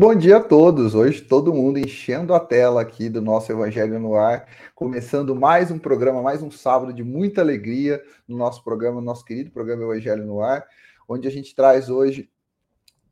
Bom dia a todos. Hoje todo mundo enchendo a tela aqui do nosso Evangelho no Ar, começando mais um programa, mais um sábado de muita alegria no nosso programa, no nosso querido programa Evangelho no Ar, onde a gente traz hoje,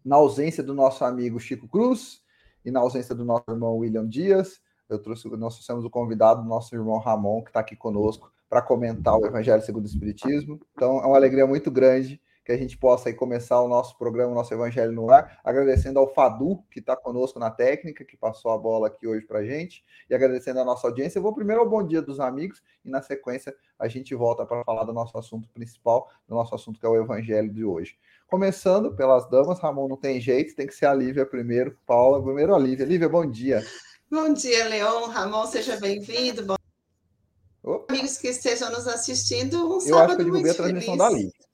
na ausência do nosso amigo Chico Cruz e na ausência do nosso irmão William Dias, eu trouxe, nós trouxemos o convidado, nosso irmão Ramon, que está aqui conosco para comentar o Evangelho segundo o Espiritismo. Então é uma alegria muito grande que a gente possa aí começar o nosso programa, o nosso Evangelho no ar, agradecendo ao Fadu, que está conosco na técnica, que passou a bola aqui hoje para a gente, e agradecendo a nossa audiência. Eu vou primeiro ao bom dia dos amigos, e na sequência a gente volta para falar do nosso assunto principal, do nosso assunto que é o Evangelho de hoje. Começando pelas damas, Ramon não tem jeito, tem que ser a Lívia primeiro, Paula, primeiro a Lívia. Lívia, bom dia. Bom dia, Leon. Ramon, seja bem-vindo. Bom... Amigos que estejam nos assistindo, um Eu acho que eu derrubei a transmissão feliz. da Lívia.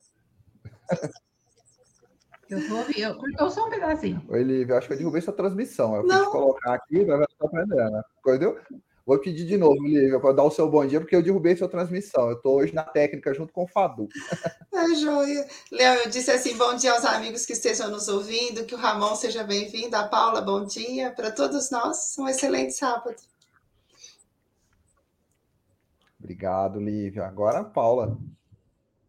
Eu vou ouvir, eu cortou só um pedacinho. Oi, Lívia, acho que eu derrubei sua transmissão. Eu vou colocar aqui, vai estar aprendendo. Entendeu? Vou pedir de novo, Lívia, para dar o seu bom dia, porque eu derrubei sua transmissão. Eu estou hoje na técnica junto com o Fadu. É joia. Léo, eu disse assim: bom dia aos amigos que estejam nos ouvindo, que o Ramon seja bem-vindo, a Paula, bom dia. Para todos nós, um excelente sábado. Obrigado, Lívia. Agora, a Paula.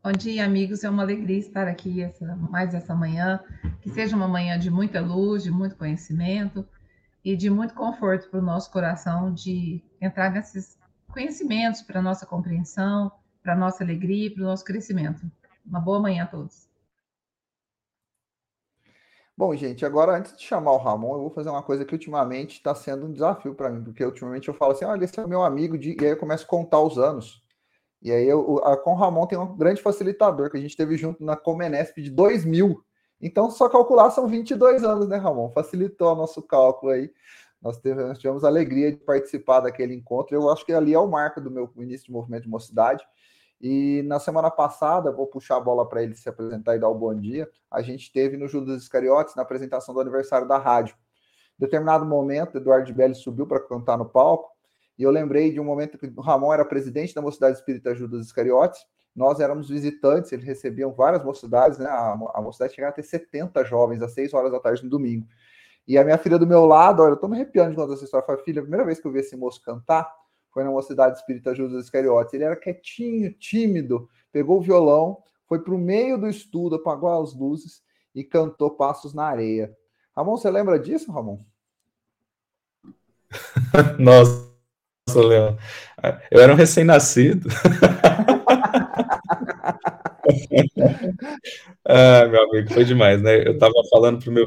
Bom dia, amigos. É uma alegria estar aqui essa, mais essa manhã. Que seja uma manhã de muita luz, de muito conhecimento e de muito conforto para o nosso coração de entrar nesses conhecimentos para a nossa compreensão, para a nossa alegria e para o nosso crescimento. Uma boa manhã a todos. Bom, gente, agora antes de chamar o Ramon, eu vou fazer uma coisa que ultimamente está sendo um desafio para mim, porque ultimamente eu falo assim: olha, esse é meu amigo, de... e aí eu começo a contar os anos. E aí eu, a, com Ramon tem um grande facilitador que a gente teve junto na Comenesp de 2000. Então, só calcular são 22 anos, né, Ramon? Facilitou o nosso cálculo aí. Nós tivemos, nós tivemos a alegria de participar daquele encontro. Eu acho que ali é o marco do meu início de movimento de mocidade. E na semana passada, vou puxar a bola para ele se apresentar e dar o bom dia. A gente teve no Judas Iscariotes, na apresentação do aniversário da rádio. Em determinado momento, Eduardo Belli subiu para cantar no palco e eu lembrei de um momento que o Ramon era presidente da Mocidade Espírita Judas Iscariotes, nós éramos visitantes, eles recebiam várias mocidades, né? A, a mocidade chegava a ter 70 jovens às 6 horas da tarde no domingo. E a minha filha do meu lado, olha, eu tô me arrepiando de contar essa história. Falei, filha, a primeira vez que eu vi esse moço cantar foi na Mocidade Espírita Judas Iscariotes. Ele era quietinho, tímido, pegou o violão, foi para o meio do estudo, apagou as luzes e cantou Passos na Areia. Ramon, você lembra disso, Ramon? Nossa, nossa, Leão. Eu era um recém-nascido. ah, meu amigo, foi demais, né? Eu estava falando para o meu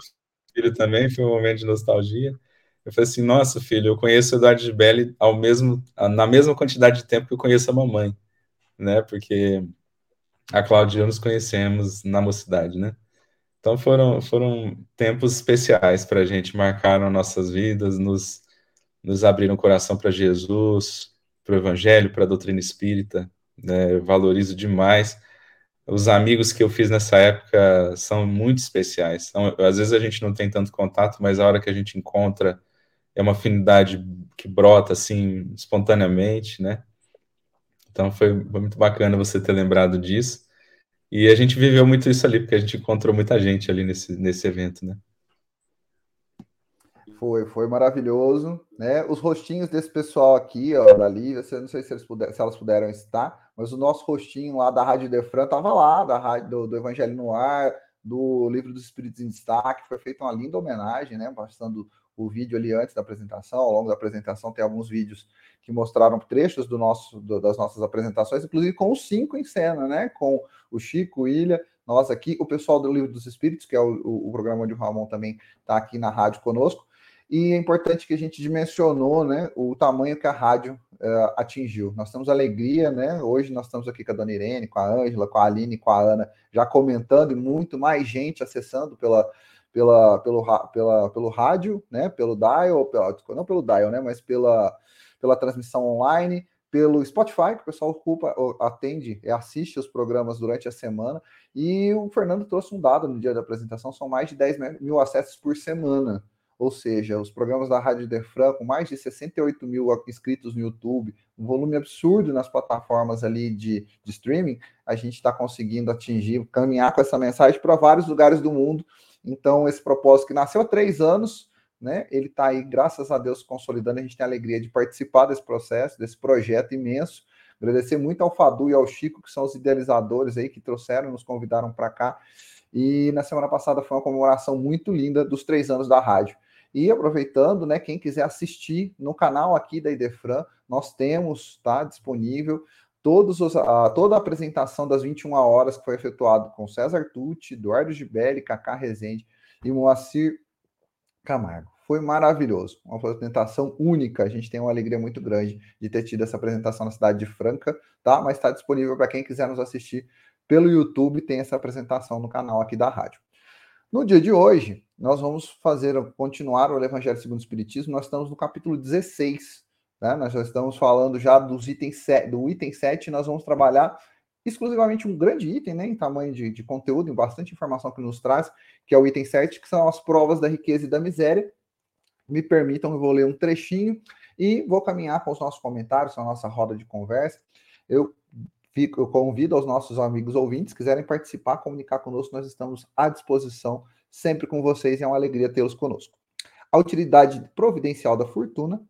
filho também, foi um momento de nostalgia. Eu falei assim, nossa, filho, eu conheço o Eduardo Belli ao mesmo, na mesma quantidade de tempo que eu conheço a mamãe, né? Porque a Cláudia e eu nos conhecemos na mocidade, né? Então foram, foram tempos especiais para a gente, marcaram nossas vidas, nos nos abriram o coração para Jesus, para o Evangelho, para a doutrina espírita. Né? Eu valorizo demais. Os amigos que eu fiz nessa época são muito especiais. São, às vezes a gente não tem tanto contato, mas a hora que a gente encontra é uma afinidade que brota assim espontaneamente, né? Então foi, foi muito bacana você ter lembrado disso. E a gente viveu muito isso ali, porque a gente encontrou muita gente ali nesse, nesse evento, né? Foi, foi maravilhoso, né? Os rostinhos desse pessoal aqui, ó, da Lívia, não sei se, puder, se elas puderam estar, mas o nosso rostinho lá da Rádio Defran estava lá, da rádio do, do, Evangelho no Ar, do Livro dos Espíritos em Destaque, foi feita uma linda homenagem, né? Passando o vídeo ali antes da apresentação, ao longo da apresentação tem alguns vídeos que mostraram trechos do nosso, do, das nossas apresentações, inclusive com os cinco em cena, né? Com o Chico, o Ilha, nós aqui, o pessoal do Livro dos Espíritos, que é o, o, o programa onde o Ramon também está aqui na rádio conosco, e é importante que a gente dimensionou né, o tamanho que a rádio uh, atingiu. Nós temos alegria, né? Hoje nós estamos aqui com a dona Irene, com a Ângela, com a Aline, com a Ana, já comentando e muito mais gente acessando pela, pela, pelo, pela, pelo rádio, né? Pelo dial, pela, não pelo dial, né? Mas pela, pela transmissão online, pelo Spotify, que o pessoal ocupa, atende e assiste os programas durante a semana. E o Fernando trouxe um dado no dia da apresentação: são mais de 10 mil acessos por semana. Ou seja, os programas da Rádio Defran, com mais de 68 mil inscritos no YouTube, um volume absurdo nas plataformas ali de, de streaming, a gente está conseguindo atingir, caminhar com essa mensagem para vários lugares do mundo. Então, esse propósito que nasceu há três anos, né? Ele está aí, graças a Deus, consolidando. A gente tem a alegria de participar desse processo, desse projeto imenso. Agradecer muito ao Fadu e ao Chico, que são os idealizadores aí, que trouxeram, nos convidaram para cá. E na semana passada foi uma comemoração muito linda dos três anos da rádio. E aproveitando, né, quem quiser assistir no canal aqui da Idefran, nós temos, tá, disponível todos os, a, toda a apresentação das 21 horas que foi efetuado com César Tucci, Eduardo Gibelli, Cacá Rezende e Moacir Camargo. Foi maravilhoso, uma apresentação única. A gente tem uma alegria muito grande de ter tido essa apresentação na cidade de Franca, tá? Mas está disponível para quem quiser nos assistir pelo YouTube, tem essa apresentação no canal aqui da rádio. No dia de hoje, nós vamos fazer, continuar o Evangelho segundo o Espiritismo, nós estamos no capítulo 16, né? Nós já estamos falando já dos itens do item 7, nós vamos trabalhar exclusivamente um grande item, né, em tamanho de, de conteúdo, em bastante informação que nos traz, que é o item 7, que são as provas da riqueza e da miséria. Me permitam, eu vou ler um trechinho e vou caminhar com os nossos comentários, a nossa roda de conversa. Eu fico, eu convido aos nossos amigos ouvintes, quiserem participar, comunicar conosco, nós estamos à disposição sempre com vocês e é uma alegria tê-los conosco. A utilidade providencial da fortuna,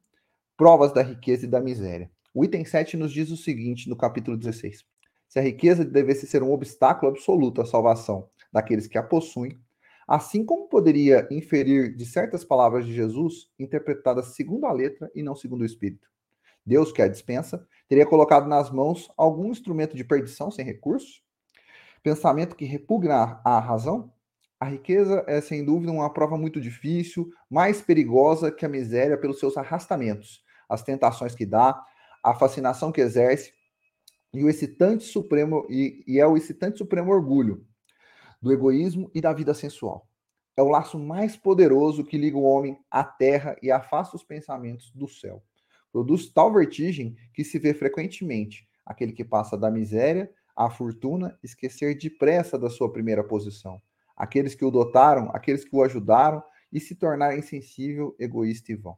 provas da riqueza e da miséria. O item 7 nos diz o seguinte no capítulo 16: Se a riqueza devesse ser um obstáculo absoluto à salvação daqueles que a possuem, assim como poderia inferir de certas palavras de Jesus, interpretadas segundo a letra e não segundo o espírito. Deus, que a dispensa, teria colocado nas mãos algum instrumento de perdição sem recurso? Pensamento que repugna à razão? A riqueza é, sem dúvida, uma prova muito difícil, mais perigosa que a miséria pelos seus arrastamentos, as tentações que dá, a fascinação que exerce e o excitante supremo e, e é o excitante supremo orgulho do egoísmo e da vida sensual. É o laço mais poderoso que liga o homem à terra e afasta os pensamentos do céu. Produz tal vertigem que se vê frequentemente aquele que passa da miséria à fortuna esquecer depressa da sua primeira posição aqueles que o dotaram, aqueles que o ajudaram e se tornar insensível, egoísta e vão.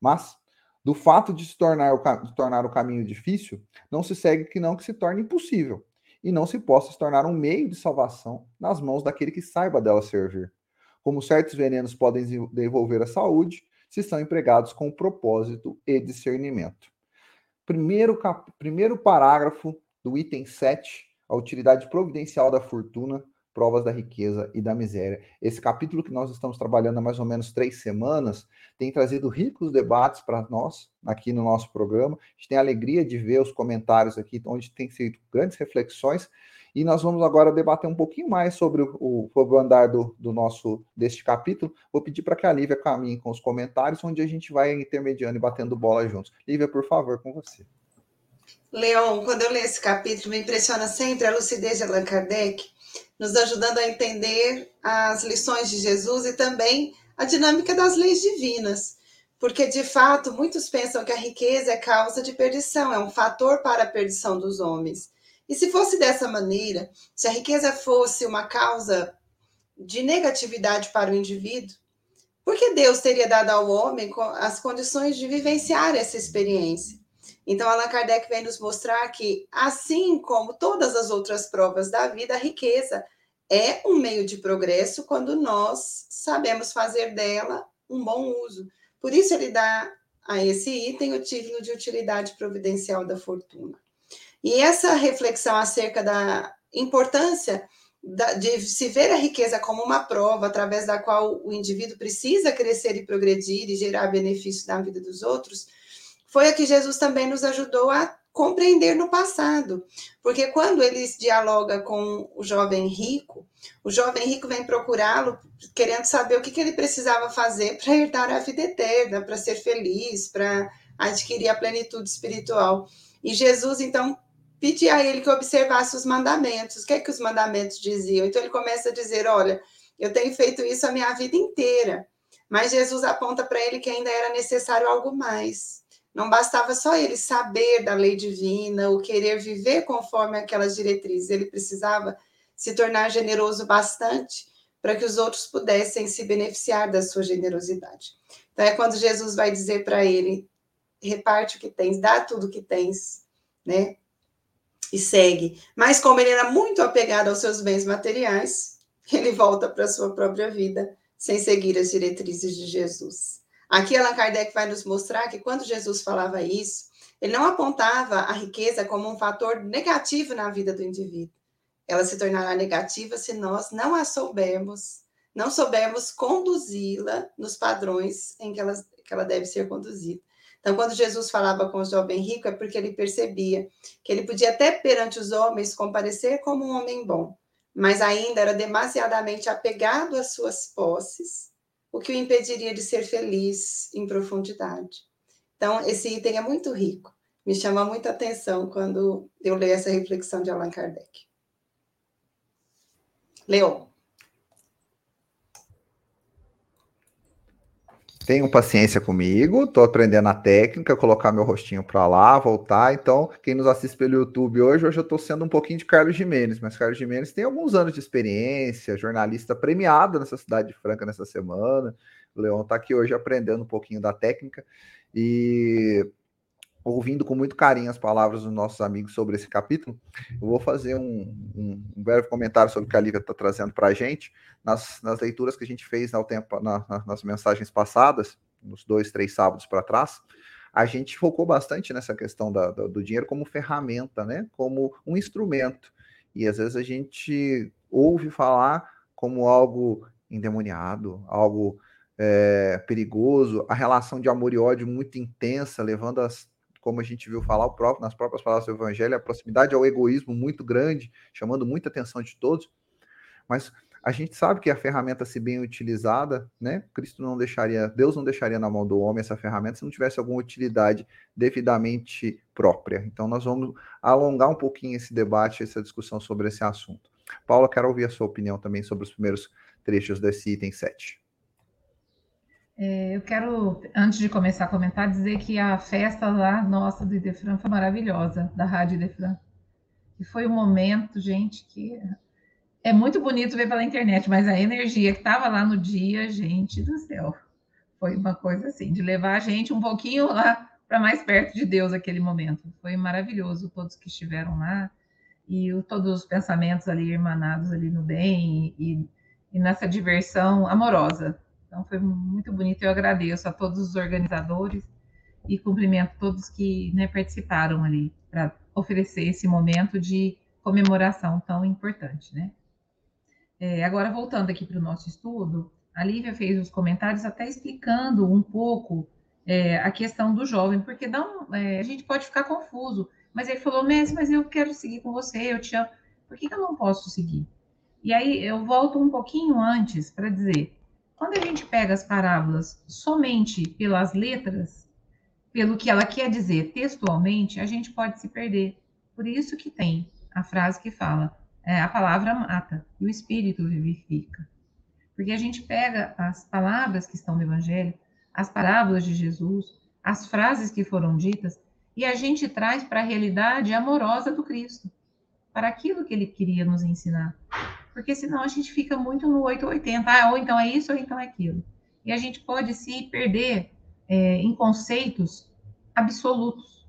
Mas, do fato de se tornar o, de tornar o caminho difícil, não se segue que não que se torne impossível, e não se possa se tornar um meio de salvação nas mãos daquele que saiba dela servir. Como certos venenos podem devolver a saúde, se são empregados com propósito e discernimento. Primeiro, cap... primeiro parágrafo do item 7, a utilidade providencial da fortuna, provas da riqueza e da miséria. Esse capítulo que nós estamos trabalhando há mais ou menos três semanas tem trazido ricos debates para nós aqui no nosso programa. A gente tem a alegria de ver os comentários aqui, onde tem sido grandes reflexões. E nós vamos agora debater um pouquinho mais sobre o, sobre o andar do, do nosso deste capítulo. Vou pedir para que a Lívia caminhe com os comentários, onde a gente vai intermediando e batendo bola juntos. Lívia, por favor, com você. Leon, quando eu leio esse capítulo, me impressiona sempre a lucidez de Allan Kardec nos ajudando a entender as lições de Jesus e também a dinâmica das leis divinas. Porque, de fato, muitos pensam que a riqueza é causa de perdição, é um fator para a perdição dos homens. E se fosse dessa maneira, se a riqueza fosse uma causa de negatividade para o indivíduo, por que Deus teria dado ao homem as condições de vivenciar essa experiência? Então, Allan Kardec vem nos mostrar que, assim como todas as outras provas da vida, a riqueza é um meio de progresso quando nós sabemos fazer dela um bom uso. Por isso, ele dá a esse item o título de utilidade providencial da fortuna. E essa reflexão acerca da importância de se ver a riqueza como uma prova através da qual o indivíduo precisa crescer e progredir e gerar benefício na vida dos outros, foi a que Jesus também nos ajudou a compreender no passado. Porque quando ele dialoga com o jovem rico, o jovem rico vem procurá-lo querendo saber o que, que ele precisava fazer para herdar a vida eterna, para ser feliz, para adquirir a plenitude espiritual. E Jesus, então, pedia a ele que observasse os mandamentos. O que é que os mandamentos diziam? Então ele começa a dizer: olha, Eu tenho feito isso a minha vida inteira. Mas Jesus aponta para ele que ainda era necessário algo mais. Não bastava só ele saber da lei divina, o querer viver conforme aquelas diretrizes. Ele precisava se tornar generoso bastante para que os outros pudessem se beneficiar da sua generosidade. Então é quando Jesus vai dizer para ele: reparte o que tens, dá tudo o que tens, né? E segue. Mas como ele era muito apegado aos seus bens materiais, ele volta para a sua própria vida sem seguir as diretrizes de Jesus. Aqui Allan Kardec vai nos mostrar que quando Jesus falava isso, ele não apontava a riqueza como um fator negativo na vida do indivíduo. Ela se tornará negativa se nós não a soubermos, não soubermos conduzi-la nos padrões em que ela, que ela deve ser conduzida. Então, quando Jesus falava com o jovem rico, é porque ele percebia que ele podia até perante os homens comparecer como um homem bom, mas ainda era demasiadamente apegado às suas posses, o que o impediria de ser feliz em profundidade. Então, esse item é muito rico. Me chama muita atenção quando eu leio essa reflexão de Allan Kardec. Leon. Tenham paciência comigo, estou aprendendo a técnica, colocar meu rostinho para lá, voltar. Então, quem nos assiste pelo YouTube hoje, hoje eu estou sendo um pouquinho de Carlos Jimenez, mas Carlos Jimenez tem alguns anos de experiência, jornalista premiado nessa cidade de Franca nessa semana. O Leon está aqui hoje aprendendo um pouquinho da técnica e ouvindo com muito carinho as palavras dos nossos amigos sobre esse capítulo. Eu vou fazer um, um, um breve comentário sobre o que a Lívia está trazendo para a gente nas, nas leituras que a gente fez ao tempo, na, nas mensagens passadas, nos dois, três sábados para trás, a gente focou bastante nessa questão da, da, do dinheiro como ferramenta, né? Como um instrumento. E às vezes a gente ouve falar como algo endemoniado, algo é, perigoso, a relação de amor e ódio muito intensa, levando as, como a gente viu falar próprio, nas próprias palavras do Evangelho, a proximidade ao egoísmo muito grande, chamando muita atenção de todos. Mas a gente sabe que a ferramenta, se bem utilizada, né? Cristo não deixaria, Deus não deixaria na mão do homem essa ferramenta se não tivesse alguma utilidade devidamente própria. Então, nós vamos alongar um pouquinho esse debate, essa discussão sobre esse assunto. Paula, quero ouvir a sua opinião também sobre os primeiros trechos desse item 7. É, eu quero, antes de começar a comentar, dizer que a festa lá, nossa, do Idefran foi maravilhosa, da Rádio Idefran. E foi um momento, gente, que é muito bonito ver pela internet, mas a energia que estava lá no dia, gente do céu, foi uma coisa assim, de levar a gente um pouquinho lá para mais perto de Deus aquele momento. Foi maravilhoso todos que estiveram lá e o, todos os pensamentos ali emanados ali no bem e, e nessa diversão amorosa. Então foi muito bonito. Eu agradeço a todos os organizadores e cumprimento todos que né, participaram ali para oferecer esse momento de comemoração tão importante, né? É, agora, voltando aqui para o nosso estudo, a Lívia fez os comentários até explicando um pouco é, a questão do jovem, porque não, é, a gente pode ficar confuso. Mas ele falou, Messi, mas eu quero seguir com você, eu te amo. Por que, que eu não posso seguir? E aí eu volto um pouquinho antes para dizer, quando a gente pega as parábolas somente pelas letras, pelo que ela quer dizer textualmente, a gente pode se perder. Por isso que tem a frase que fala: é, a palavra mata e o espírito vivifica. Porque a gente pega as palavras que estão no Evangelho, as parábolas de Jesus, as frases que foram ditas, e a gente traz para a realidade amorosa do Cristo, para aquilo que ele queria nos ensinar. Porque senão a gente fica muito no 880, ah, ou então é isso, ou então é aquilo. E a gente pode se perder é, em conceitos absolutos.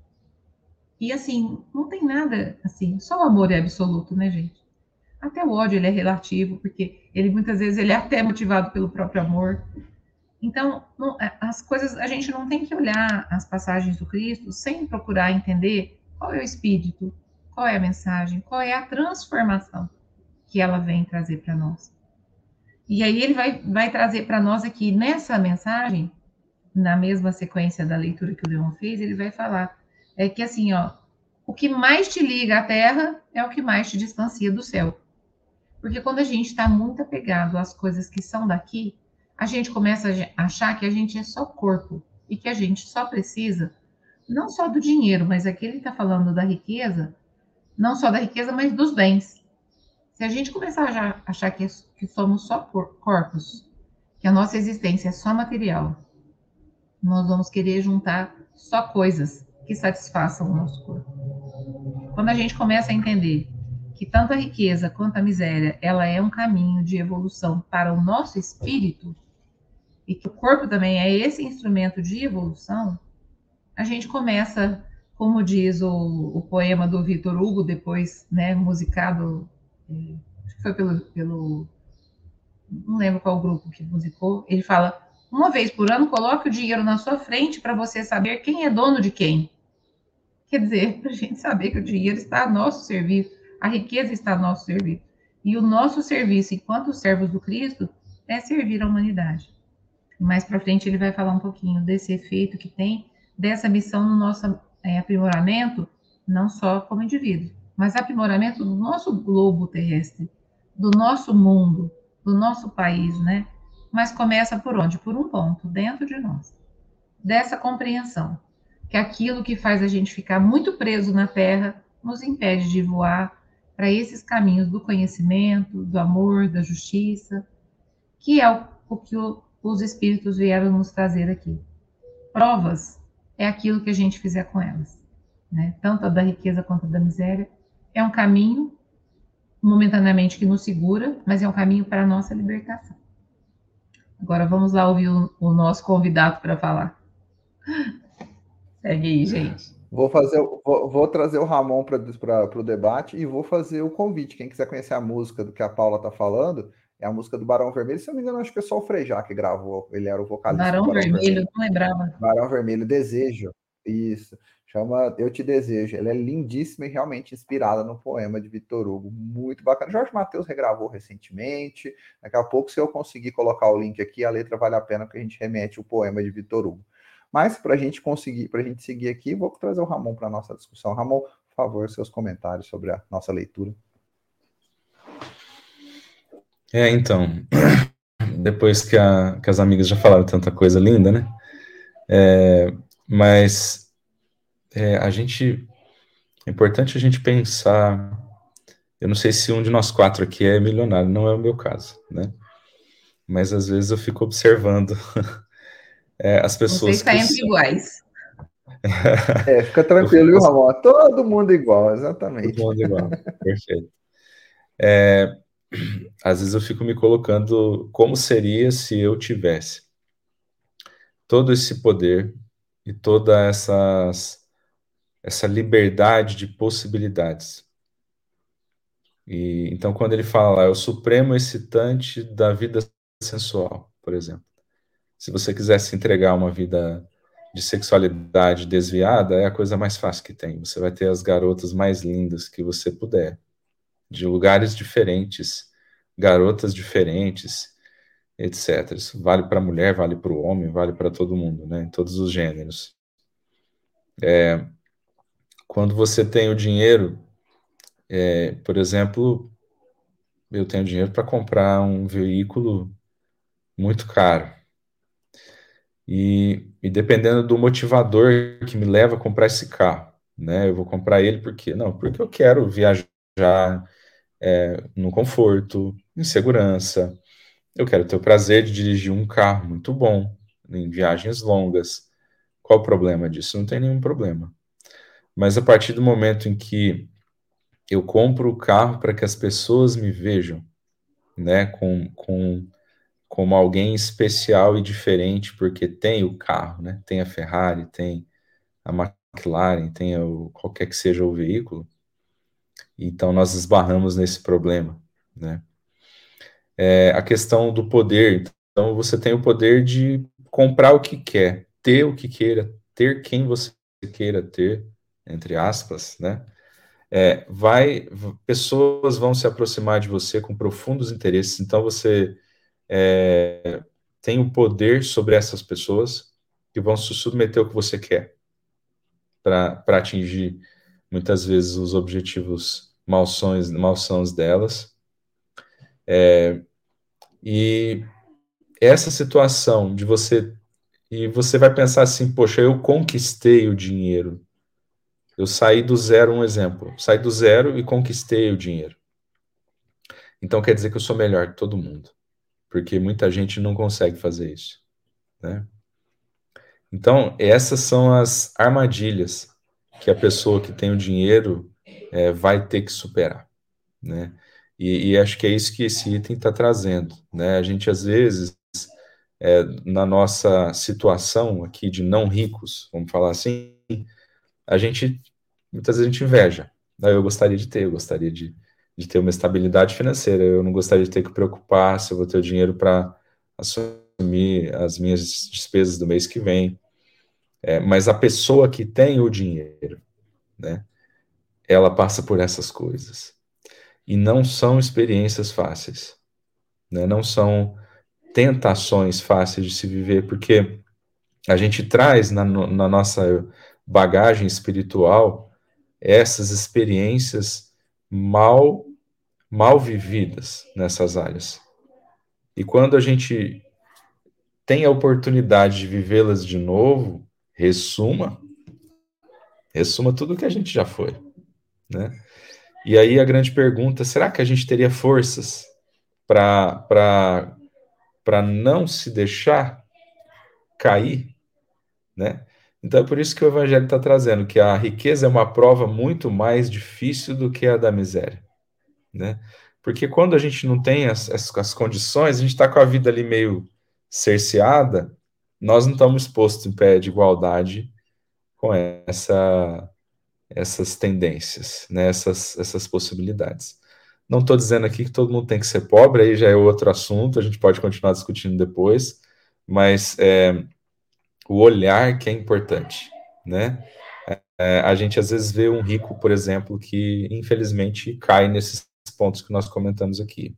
E assim, não tem nada assim, só o amor é absoluto, né, gente? Até o ódio ele é relativo, porque ele muitas vezes ele é até motivado pelo próprio amor. Então, não, é, as coisas, a gente não tem que olhar as passagens do Cristo sem procurar entender qual é o espírito, qual é a mensagem, qual é a transformação que ela vem trazer para nós. E aí ele vai, vai trazer para nós aqui nessa mensagem, na mesma sequência da leitura que o Leon fez, ele vai falar é que assim, ó, o que mais te liga à terra é o que mais te distancia do céu. Porque quando a gente está muito apegado às coisas que são daqui, a gente começa a achar que a gente é só corpo e que a gente só precisa não só do dinheiro, mas aqui ele está falando da riqueza, não só da riqueza, mas dos bens. Se a gente começar a achar que, que somos só corpos, que a nossa existência é só material, nós vamos querer juntar só coisas que satisfaçam o nosso corpo. Quando a gente começa a entender que tanto a riqueza quanto a miséria, ela é um caminho de evolução para o nosso espírito, e que o corpo também é esse instrumento de evolução, a gente começa, como diz o, o poema do Vitor Hugo, depois né, musicado, é, acho que foi pelo, pelo. Não lembro qual grupo que musicou. Ele fala: uma vez por ano, coloque o dinheiro na sua frente para você saber quem é dono de quem. Quer dizer, para a gente saber que o dinheiro está a nosso serviço, a riqueza está a nosso serviço. E o nosso serviço, enquanto servos do Cristo, é servir a humanidade. Mais para frente ele vai falar um pouquinho desse efeito que tem dessa missão no nosso é, aprimoramento, não só como indivíduo, mas aprimoramento do nosso globo terrestre, do nosso mundo, do nosso país, né? Mas começa por onde? Por um ponto, dentro de nós. Dessa compreensão, que aquilo que faz a gente ficar muito preso na Terra nos impede de voar para esses caminhos do conhecimento, do amor, da justiça, que é o, o que o, os espíritos vieram nos trazer aqui. Provas é aquilo que a gente fizer com elas, né? Tanto a da riqueza quanto a da miséria é um caminho momentaneamente que nos segura, mas é um caminho para a nossa libertação. Agora vamos lá ouvir o, o nosso convidado para falar. Segue aí, gente. Vou fazer, vou, vou trazer o Ramon para o debate e vou fazer o convite. Quem quiser conhecer a música do que a Paula está falando, é a música do Barão Vermelho. Se eu não me engano, acho que é só o Frejá que gravou. Ele era o vocalista. Barão, Barão Vermelho, Vermelho, não lembrava. Barão Vermelho, Desejo. Isso. Chama Eu Te Desejo. Ela é lindíssima e realmente inspirada no poema de Vitor Hugo. Muito bacana. Jorge Matheus regravou recentemente. Daqui a pouco, se eu conseguir colocar o link aqui, a letra vale a pena, porque a gente remete o poema de Vitor Hugo. Mas para a gente conseguir, para a gente seguir aqui, vou trazer o Ramon para a nossa discussão. Ramon, por favor, seus comentários sobre a nossa leitura. É, então, depois que, a, que as amigas já falaram tanta coisa linda, né? É, mas é, a gente. É importante a gente pensar. Eu não sei se um de nós quatro aqui é milionário, não é o meu caso, né? Mas às vezes eu fico observando é, as pessoas. Vocês saem iguais. É, fica tranquilo, viu, Ramon? Todo mundo igual, exatamente. Todo mundo igual, perfeito. É, às vezes eu fico me colocando como seria se eu tivesse todo esse poder e toda essas, essa liberdade de possibilidades. E, então, quando ele fala, é o supremo excitante da vida sensual, por exemplo. Se você quisesse entregar uma vida de sexualidade desviada, é a coisa mais fácil que tem. Você vai ter as garotas mais lindas que você puder de lugares diferentes, garotas diferentes, etc. Isso vale para a mulher, vale para o homem, vale para todo mundo, né? Em todos os gêneros. É, quando você tem o dinheiro, é, por exemplo, eu tenho dinheiro para comprar um veículo muito caro. E, e, dependendo do motivador que me leva a comprar esse carro, né? Eu vou comprar ele porque não, porque eu quero viajar é, no conforto, em segurança. Eu quero ter o prazer de dirigir um carro muito bom em viagens longas. Qual o problema disso? Não tem nenhum problema. Mas a partir do momento em que eu compro o carro para que as pessoas me vejam, né, com, com como alguém especial e diferente, porque tem o carro, né, tem a Ferrari, tem a McLaren, tem o, qualquer que seja o veículo, então, nós esbarramos nesse problema, né? É, a questão do poder. Então, você tem o poder de comprar o que quer, ter o que queira, ter quem você queira ter, entre aspas, né? É, vai, pessoas vão se aproximar de você com profundos interesses. Então, você é, tem o poder sobre essas pessoas que vão se submeter ao que você quer para atingir muitas vezes os objetivos malsões, malsãos delas. É, e essa situação de você e você vai pensar assim, poxa, eu conquistei o dinheiro. Eu saí do zero, um exemplo. Saí do zero e conquistei o dinheiro. Então quer dizer que eu sou melhor que todo mundo, porque muita gente não consegue fazer isso, né? Então essas são as armadilhas que a pessoa que tem o dinheiro é, vai ter que superar, né? E, e, acho que é isso que esse item está trazendo, né? A gente às vezes é, na nossa situação aqui de não ricos, vamos falar assim, a gente muitas vezes a gente inveja. Eu gostaria de ter, eu gostaria de, de ter uma estabilidade financeira. Eu não gostaria de ter que preocupar se eu vou ter o dinheiro para assumir as minhas despesas do mês que vem. É, mas a pessoa que tem o dinheiro, né, ela passa por essas coisas. E não são experiências fáceis. Né, não são tentações fáceis de se viver, porque a gente traz na, na nossa bagagem espiritual essas experiências mal mal vividas nessas áreas. E quando a gente tem a oportunidade de vivê-las de novo, ressuma, ressuma tudo que a gente já foi, né? E aí a grande pergunta, será que a gente teria forças para para não se deixar cair, né? Então é por isso que o evangelho está trazendo que a riqueza é uma prova muito mais difícil do que a da miséria né? Porque quando a gente não tem as, as, as condições, a gente está com a vida ali meio cerceada, nós não estamos expostos em pé de igualdade com essa, essas tendências, né? essas, essas possibilidades. Não estou dizendo aqui que todo mundo tem que ser pobre, aí já é outro assunto, a gente pode continuar discutindo depois, mas é, o olhar que é importante, né? É, a gente às vezes vê um rico, por exemplo, que infelizmente cai nesses pontos que nós comentamos aqui.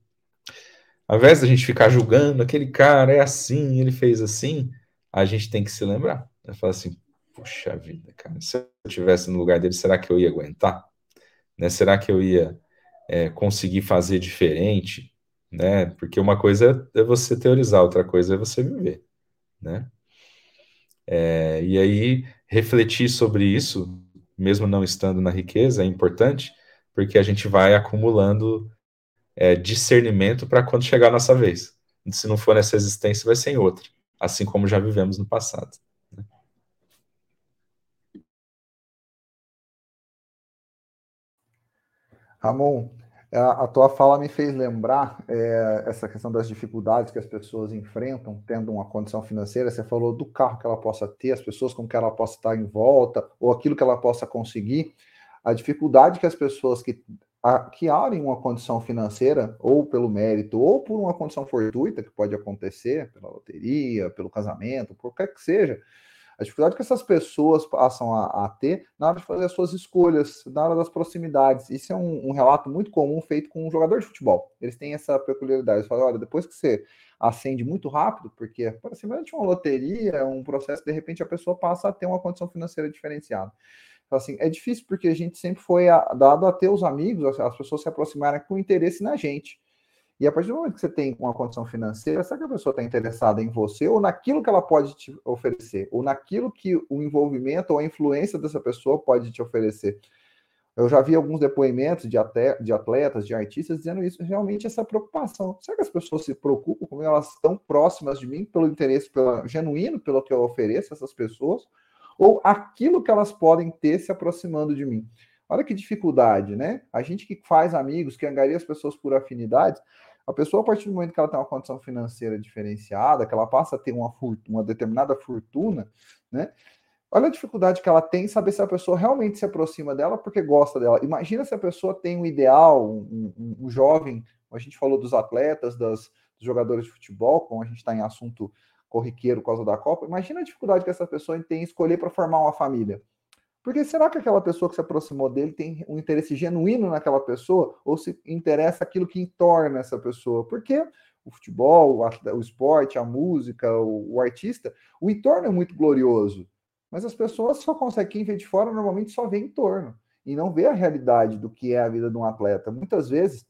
Ao invés da gente ficar julgando, aquele cara é assim, ele fez assim, a gente tem que se lembrar. Né? Falar assim, puxa vida, cara, se eu estivesse no lugar dele, será que eu ia aguentar? Né? Será que eu ia é, conseguir fazer diferente? Né? Porque uma coisa é você teorizar, outra coisa é você viver, né? É, e aí, refletir sobre isso, mesmo não estando na riqueza, é importante, porque a gente vai acumulando é, discernimento para quando chegar a nossa vez. Se não for nessa existência, vai ser em outra, assim como já vivemos no passado. Né? Ramon, a, tua fala me fez lembrar é, essa questão das dificuldades que as pessoas enfrentam tendo uma condição financeira. Você falou do carro que ela possa ter, as pessoas com que ela possa estar em volta, ou aquilo que ela possa conseguir a dificuldade que as pessoas que, que abrem uma condição financeira, ou pelo mérito, ou por uma condição fortuita, que pode acontecer, pela loteria, pelo casamento, por qualquer que seja, a dificuldade que essas pessoas passam a, a, ter na hora de fazer as suas escolhas, na hora das proximidades. Isso é um, um, relato muito comum feito com um jogador de futebol. Eles têm essa peculiaridade. Eles falam, olha, depois que você acende muito rápido, porque simplesmente uma loteria, é um processo, de repente a pessoa passa a ter uma condição financeira diferenciada. Então, assim, é difícil porque a gente sempre foi a, dado a ter os amigos, as pessoas se aproximarem com interesse na gente. E a partir do momento que você tem uma condição financeira, será que a pessoa está interessada em você ou naquilo que ela pode te oferecer? Ou naquilo que o envolvimento ou a influência dessa pessoa pode te oferecer? Eu já vi alguns depoimentos de, atletas, de artistas, dizendo isso, realmente essa preocupação. Será que as pessoas se preocupam como elas estão próximas de mim, pelo interesse pela, genuíno pelo que eu ofereço a essas pessoas? ou aquilo que elas podem ter se aproximando de mim. Olha que dificuldade, né? A gente que faz amigos, que angaria as pessoas por afinidades, a pessoa, a partir do momento que ela tem uma condição financeira diferenciada, que ela passa a ter uma, uma determinada fortuna, né? Olha a dificuldade que ela tem em saber se a pessoa realmente se aproxima dela porque gosta dela. Imagina se a pessoa tem um ideal, um, um, um jovem, a gente falou dos atletas, das, dos jogadores de futebol, como a gente está em assunto corriqueiro por causa da Copa, imagina a dificuldade que essa pessoa tem em escolher para formar uma família. Porque será que aquela pessoa que se aproximou dele tem um interesse genuíno naquela pessoa ou se interessa aquilo que entorna essa pessoa? Porque o futebol, o, esporte, a música, o, o, artista, o entorno é muito glorioso. Mas as pessoas só conseguem, vê de fora, normalmente só vê entorno e não vê a realidade do que é a vida de um atleta. Muitas vezes,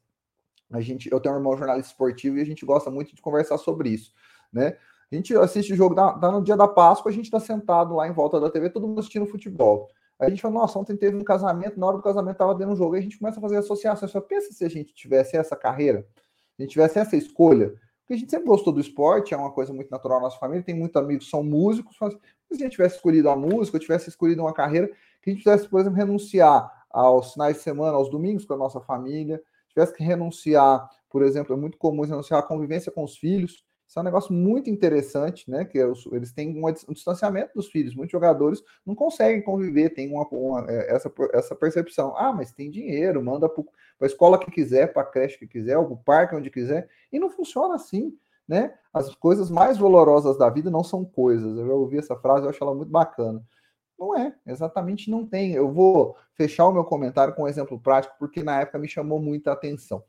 a gente, eu tenho um irmão jornalista esportivo e a gente gosta muito de conversar sobre isso, né? A gente assiste o jogo, dá no dia da Páscoa, a gente está sentado lá em volta da TV, todo mundo assistindo futebol. A gente fala, nossa, ontem teve um casamento, na hora do casamento estava dando um jogo, aí a gente começa a fazer associações. Só pensa se a gente tivesse essa carreira, a gente tivesse essa escolha, porque a gente sempre gostou do esporte, é uma coisa muito natural na nossa família, tem muitos amigos que são músicos, mas se a gente tivesse escolhido a música, tivesse escolhido uma carreira, que a gente tivesse, por exemplo, renunciar aos finais de semana, aos domingos com a nossa família, tivesse que renunciar, por exemplo, é muito comum renunciar à convivência com os filhos, isso é um negócio muito interessante, né? Que é eles têm um distanciamento dos filhos. Muitos jogadores não conseguem conviver, tem uma, uma é, essa, essa percepção. Ah, mas tem dinheiro, manda para a escola que quiser, para a creche que quiser, para o parque onde quiser. E não funciona assim, né? As coisas mais valorosas da vida não são coisas. Eu já ouvi essa frase, eu acho ela muito bacana. Não é, exatamente não tem. Eu vou fechar o meu comentário com um exemplo prático, porque na época me chamou muita atenção.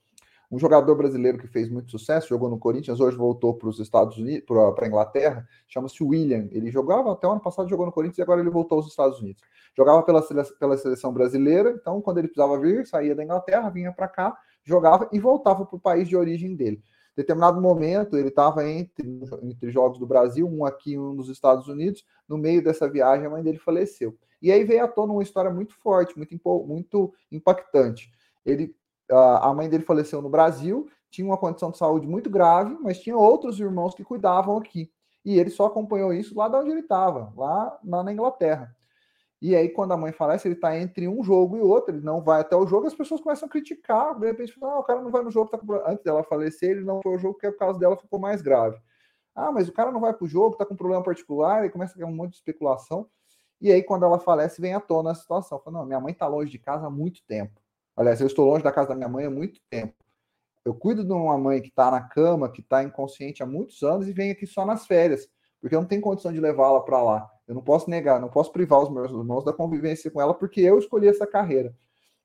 Um jogador brasileiro que fez muito sucesso, jogou no Corinthians, hoje voltou para os Estados Unidos, para a Inglaterra, chama-se William. Ele jogava até o ano passado, jogou no Corinthians e agora ele voltou aos Estados Unidos. Jogava pela, pela seleção brasileira, então quando ele precisava vir, saía da Inglaterra, vinha para cá, jogava e voltava para o país de origem dele. Em determinado momento, ele estava entre, entre jogos do Brasil, um aqui e um nos Estados Unidos. No meio dessa viagem, a mãe dele faleceu. E aí veio à tona uma história muito forte, muito, muito impactante. Ele a mãe dele faleceu no Brasil, tinha uma condição de saúde muito grave, mas tinha outros irmãos que cuidavam aqui. E ele só acompanhou isso lá de onde ele estava, lá, na Inglaterra. E aí, quando a mãe falece, ele está entre um jogo e outro, ele não vai até o jogo, as pessoas começam a criticar, de repente, ah, o cara não vai no jogo, tá com... antes dela falecer, ele não foi ao jogo porque o caso dela ficou mais grave. Ah, mas o cara não vai para o jogo, está com problema particular, e começa a ter um monte de especulação. E aí, quando ela falece, vem à tona a situação. Fala, não, minha mãe está longe de casa há muito tempo. Aliás, eu estou longe da casa da minha mãe há muito tempo. Eu cuido de uma mãe que está na cama, que está inconsciente há muitos anos e vem aqui só nas férias, porque eu não tenho condição de levá-la para lá. Eu não posso negar, não posso privar os meus irmãos da convivência com ela, porque eu escolhi essa carreira.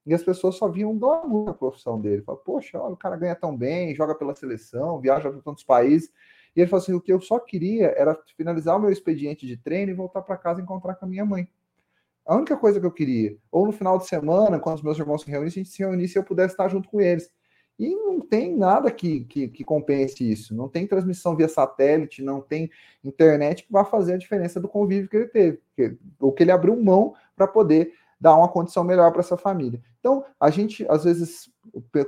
E as pessoas só viam glamour na profissão dele. Fala, poxa, olha, o cara ganha tão bem, joga pela seleção, viaja para tantos países. E ele falou assim: o que eu só queria era finalizar o meu expediente de treino e voltar para casa e encontrar com a minha mãe. A única coisa que eu queria, ou no final de semana, quando os meus irmãos se reunissem, a gente se reunisse e eu pudesse estar junto com eles. E não tem nada que, que, que, compense isso. Não tem transmissão via satélite, não tem internet que vá fazer a diferença do convívio que ele teve, que, ou que ele abriu mão para poder dar uma condição melhor para essa família. Então, a gente, às vezes,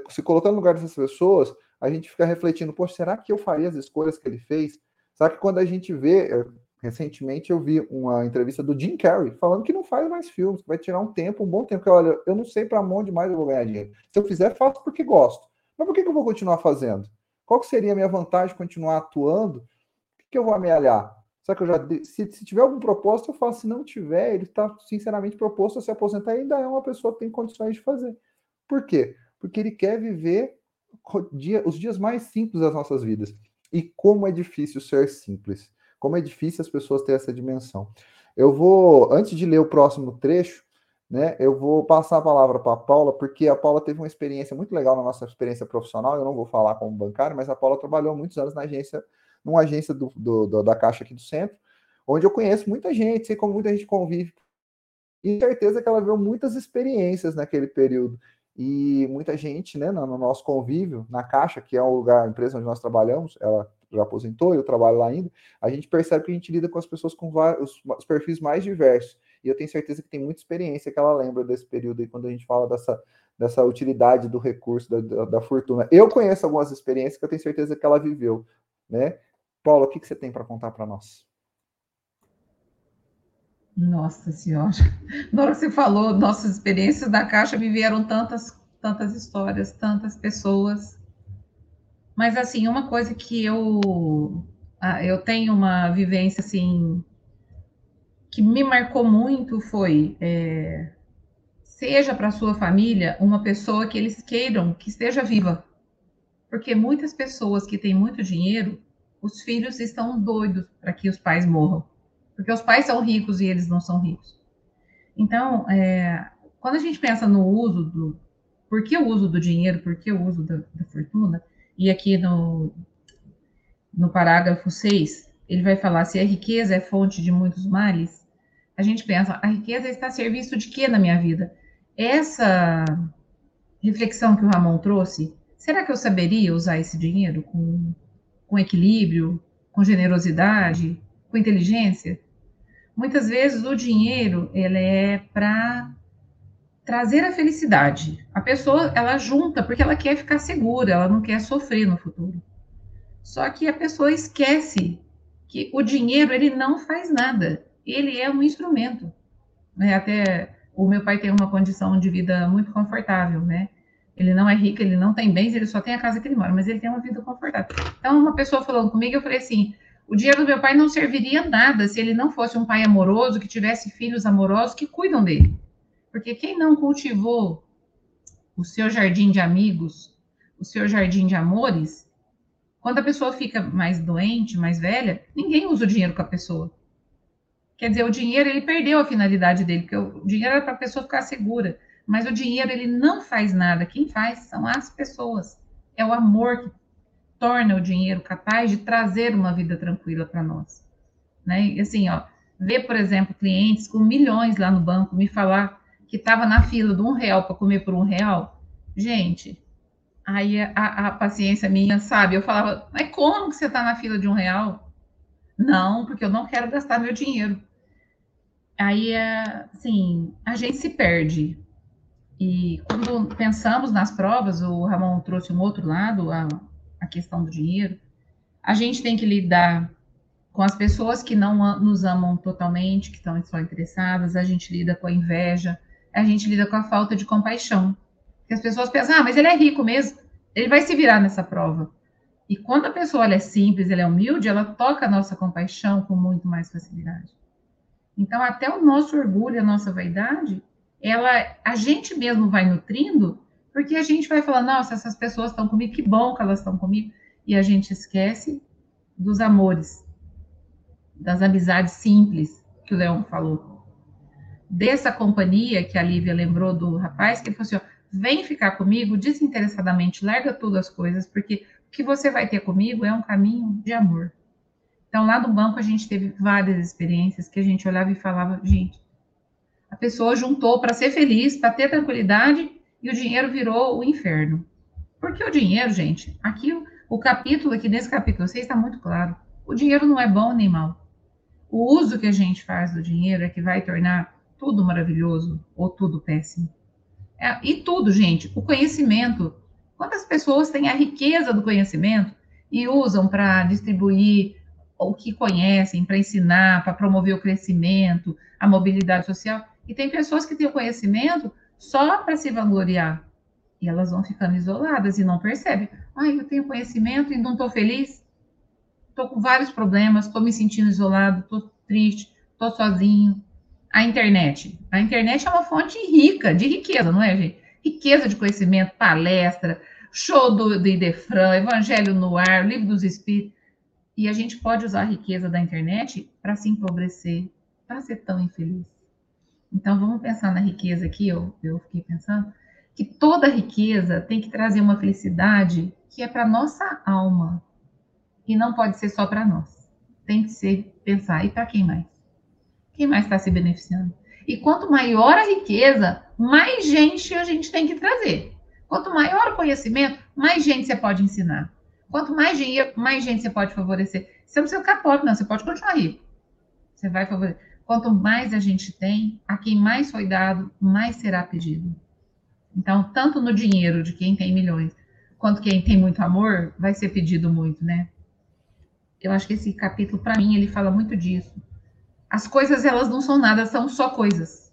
se colocando no lugar dessas pessoas, a gente fica refletindo, poxa, será que eu faria as escolhas que ele fez? Será que quando a gente vê, Recentemente eu vi uma entrevista do Jim Carrey falando que não faz mais filmes, que vai tirar um tempo, um bom tempo. Que olha, eu não sei para onde mais eu vou ganhar dinheiro. Se eu fizer, faço porque gosto. Mas por que, que eu vou continuar fazendo? Qual seria a minha vantagem de continuar atuando? O que, que eu vou amealhar? Será que eu já. Se, se tiver algum propósito, eu faço. Se não tiver, ele está sinceramente proposto a se aposentar e ainda é uma pessoa que tem condições de fazer. Por quê? Porque ele quer viver os dias mais simples das nossas vidas. E como é difícil ser simples. Como é difícil as pessoas terem essa dimensão. Eu vou, antes de ler o próximo trecho, né, eu vou passar a palavra para a Paula, porque a Paula teve uma experiência muito legal na nossa experiência profissional. Eu não vou falar como bancário, mas a Paula trabalhou muitos anos na agência, numa agência do, do, do, da Caixa aqui do centro, onde eu conheço muita gente, sei como muita gente convive. E certeza que ela viu muitas experiências naquele período. E muita gente, né, no nosso convívio, na Caixa, que é o lugar, a empresa onde nós trabalhamos, ela já aposentou, eu trabalho lá ainda, a gente percebe que a gente lida com as pessoas com vários, os perfis mais diversos. E eu tenho certeza que tem muita experiência que ela lembra desse período aí, quando a gente fala dessa, dessa utilidade do recurso, da, da, da fortuna. Eu conheço algumas experiências que eu tenho certeza que ela viveu, né? Paula, o que, que você tem para contar para nós? Nossa Senhora, na hora que você falou, nossas experiências da Caixa me vieram tantas, tantas histórias, tantas pessoas, mas, assim, uma coisa que eu, ah, eu tenho uma vivência, assim, que me marcou muito foi, é, seja para sua família uma pessoa que eles queiram que esteja viva. Porque muitas pessoas que têm muito dinheiro, os filhos estão doidos para que os pais morram. Porque os pais são ricos e eles não são ricos. Então, é, quando a gente pensa no uso do. Por que o uso do dinheiro, por que o uso da, da fortuna? E aqui no, no parágrafo 6, ele vai falar se a riqueza é fonte de muitos males. A gente pensa, a riqueza está a serviço de quê na minha vida? Essa reflexão que o Ramon trouxe, será que eu saberia usar esse dinheiro com, com equilíbrio, com generosidade, com inteligência? Muitas vezes o dinheiro ele é para trazer a felicidade. A pessoa, ela junta porque ela quer ficar segura, ela não quer sofrer no futuro. Só que a pessoa esquece que o dinheiro, ele não faz nada. Ele é um instrumento. Né? Até o meu pai tem uma condição de vida muito confortável, né? Ele não é rico, ele não tem bens, ele só tem a casa que ele mora, mas ele tem uma vida confortável. Então, uma pessoa falando comigo, eu falei assim: o dinheiro do meu pai não serviria nada se ele não fosse um pai amoroso, que tivesse filhos amorosos que cuidam dele. Porque quem não cultivou o seu jardim de amigos, o seu jardim de amores, quando a pessoa fica mais doente, mais velha, ninguém usa o dinheiro com a pessoa. Quer dizer, o dinheiro ele perdeu a finalidade dele, porque o dinheiro era para a pessoa ficar segura, mas o dinheiro ele não faz nada. Quem faz são as pessoas. É o amor que torna o dinheiro capaz de trazer uma vida tranquila para nós. Né? E assim, ó, ver, por exemplo, clientes com milhões lá no banco me falar que estava na fila de um real para comer por um real, gente, aí a, a, paciência minha, sabe? Eu falava, mas como que você está na fila de um real? Não, porque eu não quero gastar meu dinheiro. Aí, assim, a gente se perde. E quando pensamos nas provas, o Ramon trouxe um outro lado, a, a questão do dinheiro, a gente tem que lidar com as pessoas que não nos amam totalmente, que estão só interessadas, a gente lida com a inveja, a gente lida com a falta de compaixão. Porque as pessoas pensam, ah, mas ele é rico mesmo, ele vai se virar nessa prova. E quando a pessoa é simples, ela é humilde, ela toca a nossa compaixão com muito mais facilidade. Então, até o nosso orgulho, a nossa vaidade, ela, a gente mesmo vai nutrindo, porque a gente vai falar, nossa, essas pessoas estão comigo, que bom que elas estão comigo, e a gente esquece dos amores, das amizades simples que o Leão falou dessa companhia que a Lívia lembrou do rapaz, que ele falou assim: ó, vem ficar comigo desinteressadamente, larga todas as coisas, porque o que você vai ter comigo é um caminho de amor. Então, lá no banco, a gente teve várias experiências que a gente olhava e falava: gente, a pessoa juntou para ser feliz, para ter tranquilidade, e o dinheiro virou o inferno. Porque o dinheiro, gente, aqui o, capítulo, aqui nesse capítulo 6 está muito claro: o dinheiro não é bom nem mal. O uso que a gente faz do dinheiro é que vai tornar tudo maravilhoso ou tudo péssimo. É, e tudo, gente, o conhecimento. Quantas pessoas têm a riqueza do conhecimento e usam para distribuir o que conhecem, para ensinar, para promover o crescimento, a mobilidade social? E tem pessoas que têm o conhecimento só para se vangloriar. E elas vão ficando isoladas e não percebem. Ai, eu tenho conhecimento e não estou feliz. Estou com vários problemas, estou me sentindo isolado, estou triste, estou sozinho a internet. A internet é uma fonte rica, de riqueza, não é, gente? Riqueza de conhecimento, palestra, show do, do Idefran, Evangelho no Ar, Livro dos Espíritos. E a gente pode usar a riqueza da internet para se empobrecer, para ser tão infeliz. Então, vamos pensar na riqueza aqui, eu, eu fiquei pensando, que toda riqueza tem que trazer uma felicidade que é para nossa alma. E não pode ser só para nós. Tem que ser pensar, e para quem mais? Quem mais está se beneficiando? E quanto maior a riqueza, mais gente a gente tem que trazer. Quanto maior o conhecimento, mais gente você pode ensinar. Quanto mais dinheiro, mais gente você pode favorecer. Você não precisa ficar pobre, não, você pode continuar rico. Você vai favorecer. Quanto mais a gente tem, a quem mais foi dado, mais será pedido. Então, tanto no dinheiro de quem tem milhões, quanto quem tem muito amor, vai ser pedido muito, né? Eu acho que esse capítulo, para mim, ele fala muito disso. As coisas, elas não são nada, são só coisas.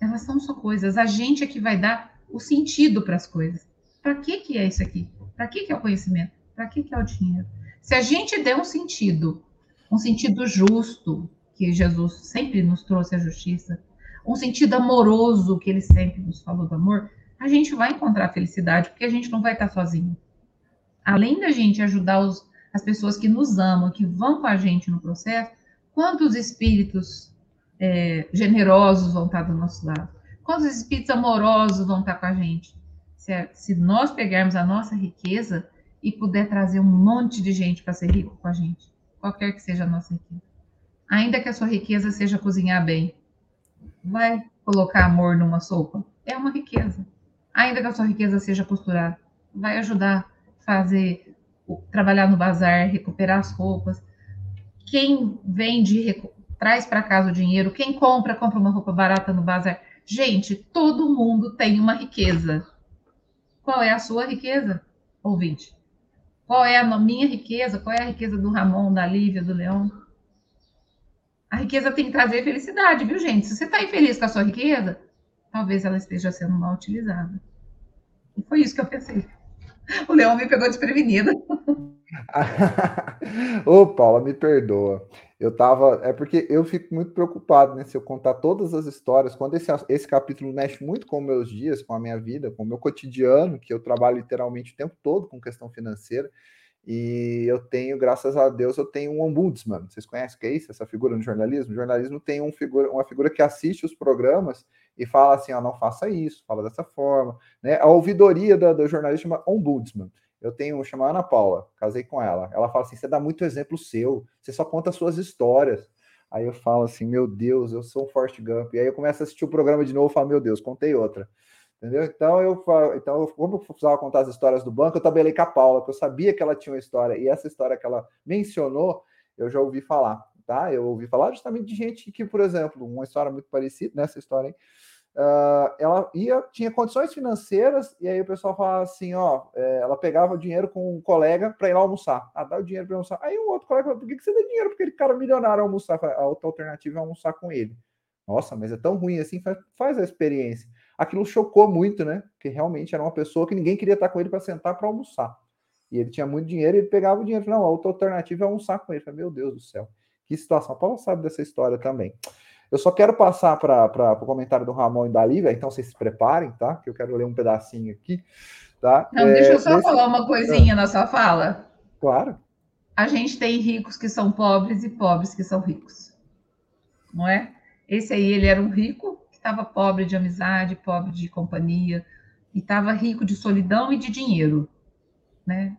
Elas são só coisas. A gente é que vai dar o sentido para as coisas. Para que, que é isso aqui? Para que, que é o conhecimento? Para que, que é o dinheiro? Se a gente der um sentido, um sentido justo, que Jesus sempre nos trouxe a justiça, um sentido amoroso, que ele sempre nos falou do amor, a gente vai encontrar felicidade, porque a gente não vai estar sozinho. Além da gente ajudar os, as pessoas que nos amam, que vão com a gente no processo, Quantos espíritos é, generosos vão estar do nosso lado? Quantos espíritos amorosos vão estar com a gente? Se, se nós pegarmos a nossa riqueza e puder trazer um monte de gente para ser rico com a gente, qualquer que seja a nossa riqueza. Ainda que a sua riqueza seja cozinhar bem, vai colocar amor numa sopa, é uma riqueza. Ainda que a sua riqueza seja costurar, vai ajudar a fazer, trabalhar no bazar, recuperar as roupas, quem vende traz para casa o dinheiro, quem compra, compra uma roupa barata no bazar. Gente, todo mundo tem uma riqueza. Qual é a sua riqueza, ouvinte? Qual é a minha riqueza? Qual é a riqueza do Ramon, da Lívia, do Leão? A riqueza tem que trazer felicidade, viu, gente? Se você está infeliz com a sua riqueza, talvez ela esteja sendo mal utilizada. E foi isso que eu pensei. O Leão me pegou desprevenida. Ô, Paula, me perdoa. Eu tava. É porque eu fico muito preocupado, né? Se eu contar todas as histórias, quando esse, esse capítulo mexe muito com meus dias, com a minha vida, com o meu cotidiano, que eu trabalho literalmente o tempo todo com questão financeira. E eu tenho, graças a Deus, eu tenho um ombudsman. Vocês conhecem o que é isso? Essa figura no jornalismo? O jornalismo tem um figura, uma figura que assiste os programas e fala assim: ó, não faça isso, fala dessa forma. Né? A ouvidoria da, do jornalista chama ombudsman. Eu tenho, chama Ana Paula, casei com ela. Ela fala assim: você dá muito exemplo seu, você só conta suas histórias. Aí eu falo assim: meu Deus, eu sou um Forte Gump. E aí eu começo a assistir o programa de novo e falo: meu Deus, contei outra. Entendeu? Então eu então como eu precisava contar as histórias do banco, eu tabelei com a Paula, que eu sabia que ela tinha uma história, e essa história que ela mencionou, eu já ouvi falar, tá? Eu ouvi falar justamente de gente que, por exemplo, uma história muito parecida nessa história, hein? Uh, ela ia, tinha condições financeiras, e aí o pessoal falava assim: ó, é, ela pegava o dinheiro com um colega para ir lá almoçar. Ah, dá o dinheiro para almoçar. Aí um outro colega falou: por que, que você dá dinheiro para aquele cara milionário almoçar? A outra alternativa é almoçar com ele. Nossa, mas é tão ruim assim, faz, faz a experiência. Aquilo chocou muito, né? Porque realmente era uma pessoa que ninguém queria estar com ele para sentar para almoçar. E ele tinha muito dinheiro e ele pegava o dinheiro. Não, a outra alternativa é almoçar com ele. Falei, Meu Deus do céu, que situação. A Paula sabe dessa história também. Eu só quero passar para o comentário do Ramon e da Lívia, então vocês se preparem, tá? Que eu quero ler um pedacinho aqui, tá? Não, é, deixa eu só falar uma coisinha ah. na sua fala. Claro. A gente tem ricos que são pobres e pobres que são ricos, não é? Esse aí, ele era um rico estava pobre de amizade, pobre de companhia, e estava rico de solidão e de dinheiro, né?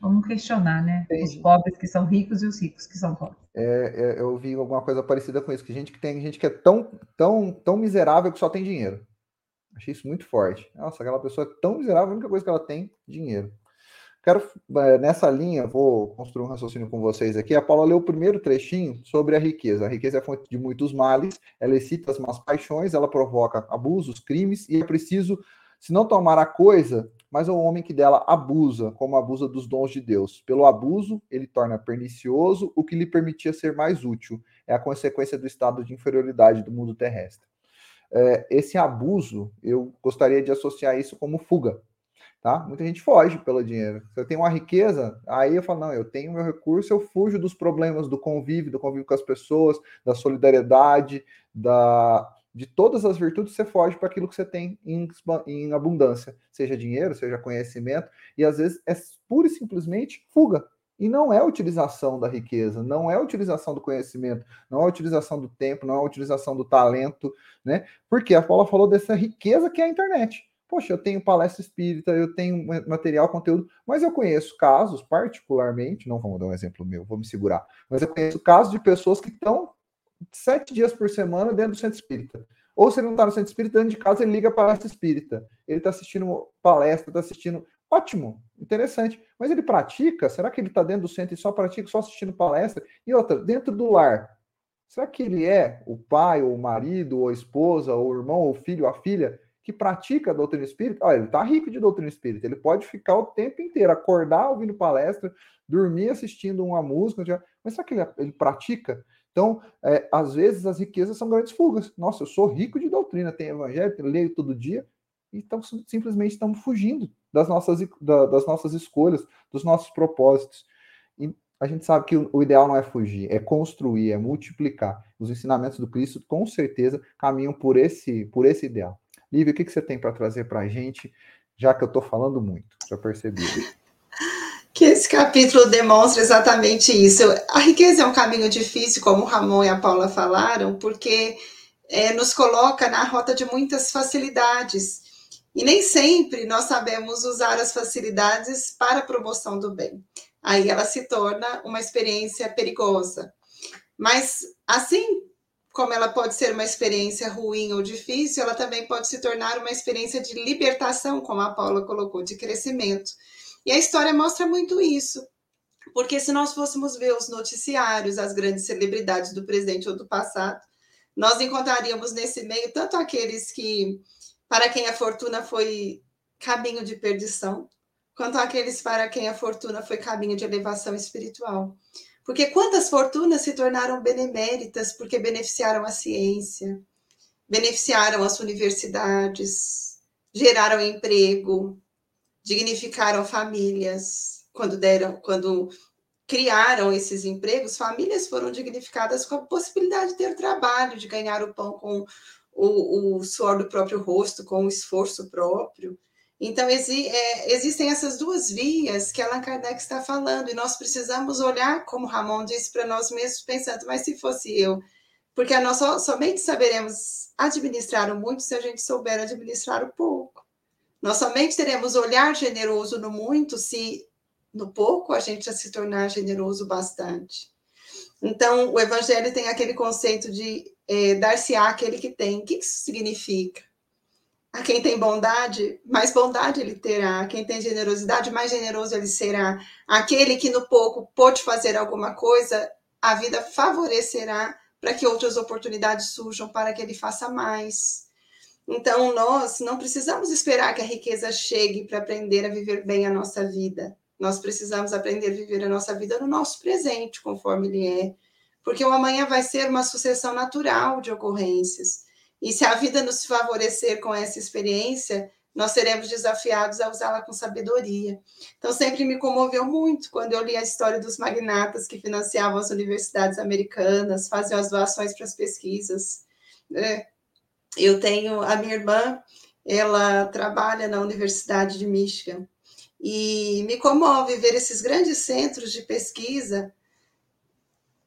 Vamos questionar, né? Entendi. Os pobres que são ricos e os ricos que são pobres. É, é, eu vi alguma coisa parecida com isso, que gente que tem gente que é tão, tão, tão miserável que só tem dinheiro. Achei isso muito forte. Nossa, aquela pessoa é tão miserável, a única coisa que ela tem dinheiro. Quero, é, nessa linha, vou construir um raciocínio com vocês aqui. A Paula leu o primeiro trechinho sobre a riqueza. A riqueza é fonte de muitos males, ela excita as más paixões, ela provoca abusos, crimes, e é preciso, se não tomar a coisa, mas é o homem que dela abusa, como abusa dos dons de Deus. Pelo abuso, ele torna pernicioso o que lhe permitia ser mais útil. É a consequência do estado de inferioridade do mundo terrestre. É, esse abuso, eu gostaria de associar isso como fuga. Tá? Muita gente foge pelo dinheiro. Se eu tenho uma riqueza, aí eu falo, não, eu tenho meu recurso, eu fujo dos problemas do convívio, do convívio com as pessoas, da solidariedade, da, de todas as virtudes, você foge para aquilo que você tem em, em, abundância, seja dinheiro, seja conhecimento, e às vezes é pura e simplesmente fuga. E não é utilização da riqueza, não é utilização do conhecimento, não é utilização do tempo, não é utilização do talento, né? Porque a Paula falou dessa riqueza que é a internet. Poxa, eu tenho palestra espírita, eu tenho material, conteúdo, mas eu conheço casos, particularmente, não vamos dar um exemplo meu, vou me segurar, mas eu conheço casos de pessoas que estão sete dias por semana dentro do centro espírita. Ou se ele não está no centro espírita, dentro de casa, ele liga para palestra espírita. Ele está assistindo palestra, está assistindo. Ótimo, interessante. Mas ele pratica? Será que ele está dentro do centro e só pratica, só assistindo palestra? E outra, dentro do lar. Será que ele é o pai, ou o marido, ou a esposa, ou o irmão, ou o filho, ou a filha, que pratica a doutrina espírita? Olha, ele está rico de doutrina espírita. Ele pode ficar o tempo inteiro, acordar ouvindo palestra, dormir assistindo uma música. Mas será que ele, ele pratica? Então, é, às vezes as riquezas são grandes fugas. Nossa, eu sou rico de doutrina, tenho evangelho, leio todo dia, então, simplesmente estamos fugindo das nossas, da, das nossas escolhas, dos nossos propósitos. E a gente sabe que o, o ideal não é fugir, é construir, é multiplicar. Os ensinamentos do Cristo, com certeza, caminham por esse, por esse ideal. Lívia, o que, que você tem para trazer para a gente, já que eu estou falando muito? Já percebi que esse capítulo demonstra exatamente isso. A riqueza é um caminho difícil, como o Ramon e a Paula falaram, porque é, nos coloca na rota de muitas facilidades. E nem sempre nós sabemos usar as facilidades para a promoção do bem. Aí ela se torna uma experiência perigosa. Mas assim como ela pode ser uma experiência ruim ou difícil, ela também pode se tornar uma experiência de libertação, como a Paula colocou, de crescimento. E a história mostra muito isso. Porque se nós fôssemos ver os noticiários, as grandes celebridades do presente ou do passado, nós encontraríamos nesse meio tanto aqueles que, para quem a fortuna foi caminho de perdição, quanto aqueles para quem a fortuna foi caminho de elevação espiritual. Porque quantas fortunas se tornaram beneméritas porque beneficiaram a ciência, beneficiaram as universidades, geraram emprego, dignificaram famílias, quando deram, quando criaram esses empregos, famílias foram dignificadas com a possibilidade de ter trabalho, de ganhar o pão com o, o suor do próprio rosto, com o esforço próprio. Então, exi é, existem essas duas vias que Allan Kardec está falando, e nós precisamos olhar, como Ramon disse para nós mesmos, pensando, mas se fosse eu? Porque nós so, somente saberemos administrar o muito se a gente souber administrar o pouco. Nós somente teremos olhar generoso no muito se no pouco a gente já se tornar generoso bastante. Então, o evangelho tem aquele conceito de é, dar-se-á aquele que tem. O que isso significa? A quem tem bondade, mais bondade ele terá. A quem tem generosidade, mais generoso ele será. Aquele que no pouco pôde fazer alguma coisa, a vida favorecerá para que outras oportunidades surjam para que ele faça mais. Então, nós não precisamos esperar que a riqueza chegue para aprender a viver bem a nossa vida. Nós precisamos aprender a viver a nossa vida no nosso presente, conforme ele é, porque o amanhã vai ser uma sucessão natural de ocorrências. E se a vida nos favorecer com essa experiência, nós seremos desafiados a usá-la com sabedoria. Então, sempre me comoveu muito quando eu li a história dos magnatas que financiavam as universidades americanas, faziam as doações para as pesquisas. É, eu tenho a minha irmã, ela trabalha na Universidade de Michigan, e me comove ver esses grandes centros de pesquisa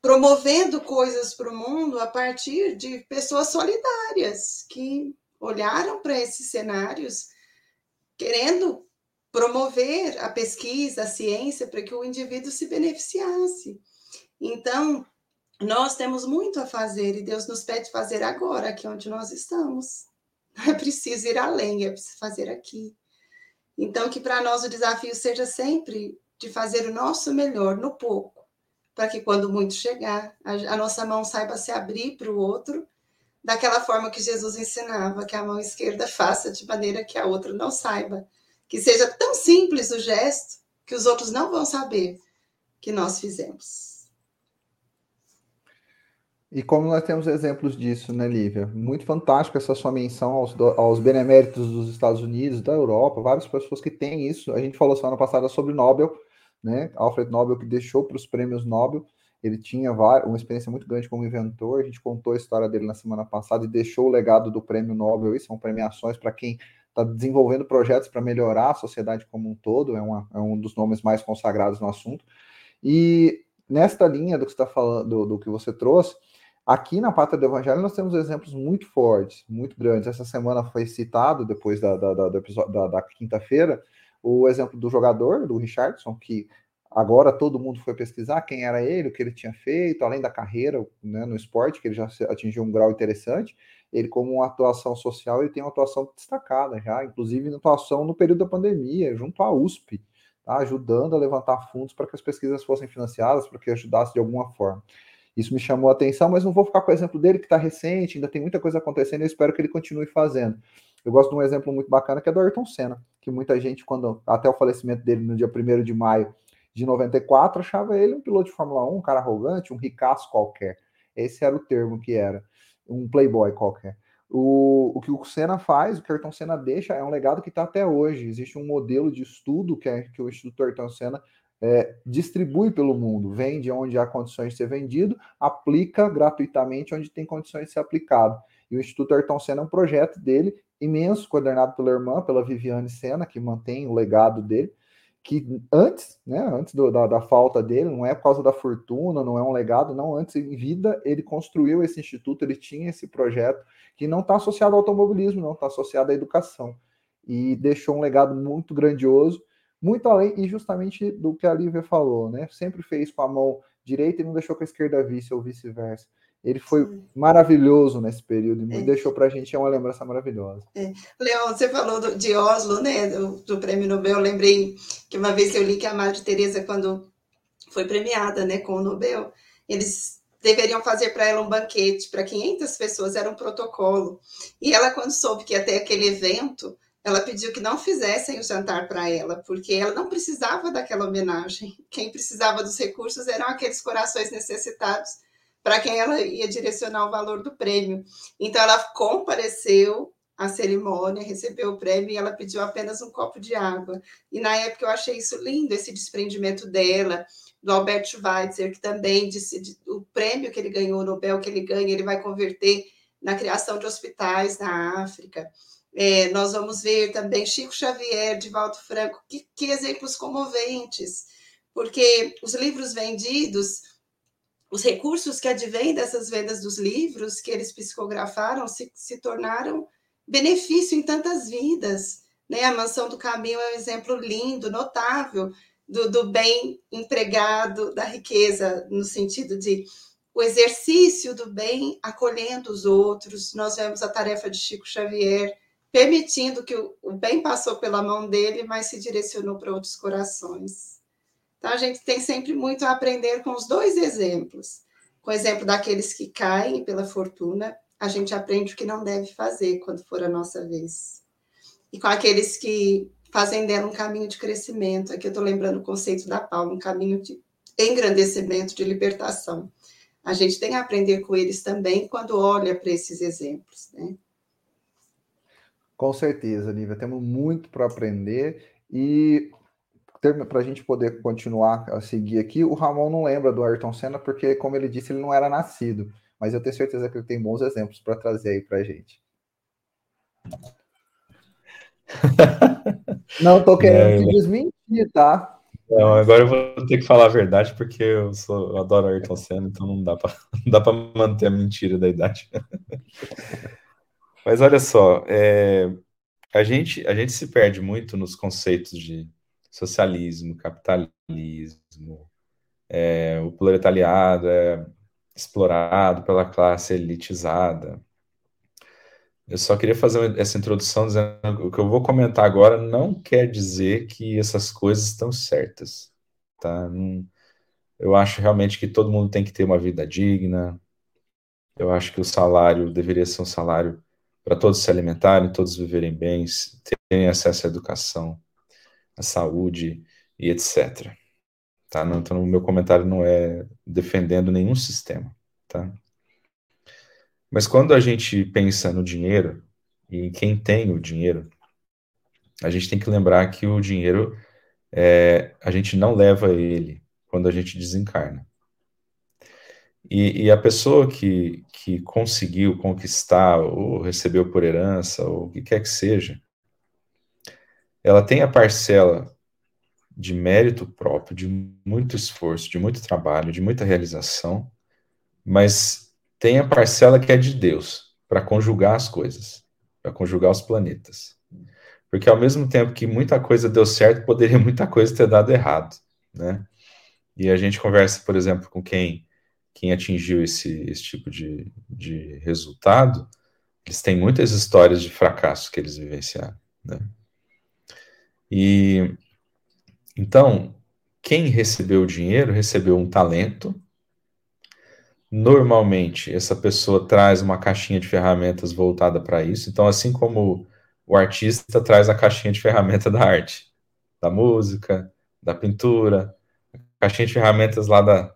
promovendo coisas para o mundo a partir de pessoas solidárias que olharam para esses cenários querendo promover a pesquisa, a ciência, para que o indivíduo se beneficiasse. Então, nós temos muito a fazer e Deus nos pede fazer agora, aqui onde nós estamos. Não é preciso ir além, é preciso fazer aqui. Então, que para nós o desafio seja sempre de fazer o nosso melhor no pouco, para que quando muito chegar, a, nossa mão saiba se abrir para o outro, daquela forma que Jesus ensinava, que a mão esquerda faça de maneira que a outra não saiba. Que seja tão simples o gesto que os outros não vão saber que nós fizemos. E como nós temos exemplos disso, né, Lívia? Muito fantástico essa sua menção aos, aos beneméritos dos Estados Unidos, da Europa, várias pessoas que têm isso. A gente falou semana passada sobre Nobel, né? Alfred Nobel que deixou para os prêmios Nobel. Ele tinha uma experiência muito grande como inventor. A gente contou a história dele na semana passada e deixou o legado do prêmio Nobel. E são premiações para quem está desenvolvendo projetos para melhorar a sociedade como um todo. É, uma, é um dos nomes mais consagrados no assunto. E nesta linha do que está falando, do, do que você trouxe, Aqui na Pátria do Evangelho nós temos exemplos muito fortes, muito grandes. Essa semana foi citado, depois da, da, da, da quinta-feira, o exemplo do jogador, do Richardson, que agora todo mundo foi pesquisar quem era ele, o que ele tinha feito, além da carreira né, no esporte, que ele já atingiu um grau interessante. Ele, como uma atuação social, ele tem uma atuação destacada já, inclusive na atuação no período da pandemia, junto à USP, tá, ajudando a levantar fundos para que as pesquisas fossem financiadas, para que ajudasse de alguma forma. Isso me chamou a atenção, mas não vou ficar com o exemplo dele que está recente, ainda tem muita coisa acontecendo, eu espero que ele continue fazendo. Eu gosto de um exemplo muito bacana que é do Ayrton Senna, que muita gente, quando até o falecimento dele no dia 1 de maio de 94, achava ele um piloto de Fórmula 1, um cara arrogante, um ricaço qualquer. Esse era o termo que era, um playboy qualquer. O, o que o Senna faz, o que o Ayrton Senna deixa, é um legado que está até hoje. Existe um modelo de estudo que, é, que o Instituto Ayrton Senna é, distribui pelo mundo, vende onde há condições de ser vendido, aplica gratuitamente onde tem condições de ser aplicado. E o Instituto Ayrton Senna é um projeto dele, imenso, coordenado pela irmã, pela Viviane Senna, que mantém o legado dele, que antes, né, antes do, da, da, falta dele, não é por causa da fortuna, não é um legado, não, antes em vida ele construiu esse instituto, ele tinha esse projeto que não está associado ao automobilismo, não está associado à educação, e deixou um legado muito grandioso, muito além e justamente do que a Lívia falou, né? Sempre fez com a mão direita e não deixou com a esquerda visse ou vice-versa. Ele foi Sim. maravilhoso nesse período e é. deixou para a gente uma lembrança maravilhosa. É. Leon, você falou do, de Oslo, né? Do, do, Prêmio Nobel. Eu lembrei que uma vez eu li que a Madre Teresa, quando foi premiada, né, com o Nobel, eles deveriam fazer para ela um banquete para 500 pessoas, era um protocolo. E ela, quando soube que ia ter aquele evento, ela pediu que não fizessem o jantar para ela, porque ela não precisava daquela homenagem. Quem precisava dos recursos eram aqueles corações necessitados para quem ela ia direcionar o valor do prêmio. Então, ela compareceu à cerimônia, recebeu o prêmio e ela pediu apenas um copo de água. E na época eu achei isso lindo, esse desprendimento dela, do Albert Schweitzer, que também disse o prêmio que ele ganhou, o Nobel que ele ganha, ele vai converter na criação de hospitais na África. É, nós vamos ver também Chico Xavier, Divaldo Franco, que, que exemplos comoventes, porque os livros vendidos, os recursos que advêm dessas vendas dos livros que eles psicografaram se, se tornaram benefício em tantas vidas. Né? A Mansão do Caminho é um exemplo lindo, notável, do, do bem empregado, da riqueza, no sentido de o exercício do bem acolhendo os outros. Nós vemos a tarefa de Chico Xavier permitindo que o, o bem passou pela mão dele, mas se direcionou para outros corações. Então, a gente tem sempre muito a aprender com os dois exemplos. Com o exemplo daqueles que caem pela fortuna, a gente aprende o que não deve fazer quando for a nossa vez. E com aqueles que fazem dela um caminho de crescimento, aqui eu estou lembrando o conceito da Paula, um caminho de engrandecimento, de libertação. A gente tem a aprender com eles também quando olha para esses exemplos, né? Com certeza, Nívia, temos muito para aprender e para a gente poder continuar a seguir aqui, o Ramon não lembra do Ayrton Senna porque, como ele disse, ele não era nascido, mas eu tenho certeza que ele tem bons exemplos para trazer aí para a gente. não estou querendo é, te desmentir, tá? Não, agora eu vou ter que falar a verdade porque eu, sou, eu adoro Ayrton Senna, então não dá para manter a mentira da idade. Mas olha só, é, a, gente, a gente se perde muito nos conceitos de socialismo, capitalismo, é, o proletariado é explorado pela classe elitizada. Eu só queria fazer essa introdução dizendo que o que eu vou comentar agora não quer dizer que essas coisas estão certas, tá? Eu acho realmente que todo mundo tem que ter uma vida digna. Eu acho que o salário deveria ser um salário para todos se alimentarem, todos viverem bem, terem acesso à educação, à saúde e etc. Tá? Então, o meu comentário não é defendendo nenhum sistema. Tá? Mas quando a gente pensa no dinheiro, e em quem tem o dinheiro, a gente tem que lembrar que o dinheiro, é, a gente não leva ele quando a gente desencarna. E, e, a pessoa que, que conseguiu conquistar, ou recebeu por herança, ou o que quer que seja, ela tem a parcela de mérito próprio, de muito esforço, de muito trabalho, de muita realização, mas tem a parcela que é de Deus, para conjugar as coisas, para conjugar os planetas. Porque ao mesmo tempo que muita coisa deu certo, poderia muita coisa ter dado errado, né? E a gente conversa, por exemplo, com quem quem atingiu esse, esse tipo de, de resultado, eles têm muitas histórias de fracasso que eles vivenciaram. Né? E então, quem recebeu o dinheiro recebeu um talento. Normalmente, essa pessoa traz uma caixinha de ferramentas voltada para isso. Então, assim como o artista traz a caixinha de ferramenta da arte, da música, da pintura, a caixinha de ferramentas lá da,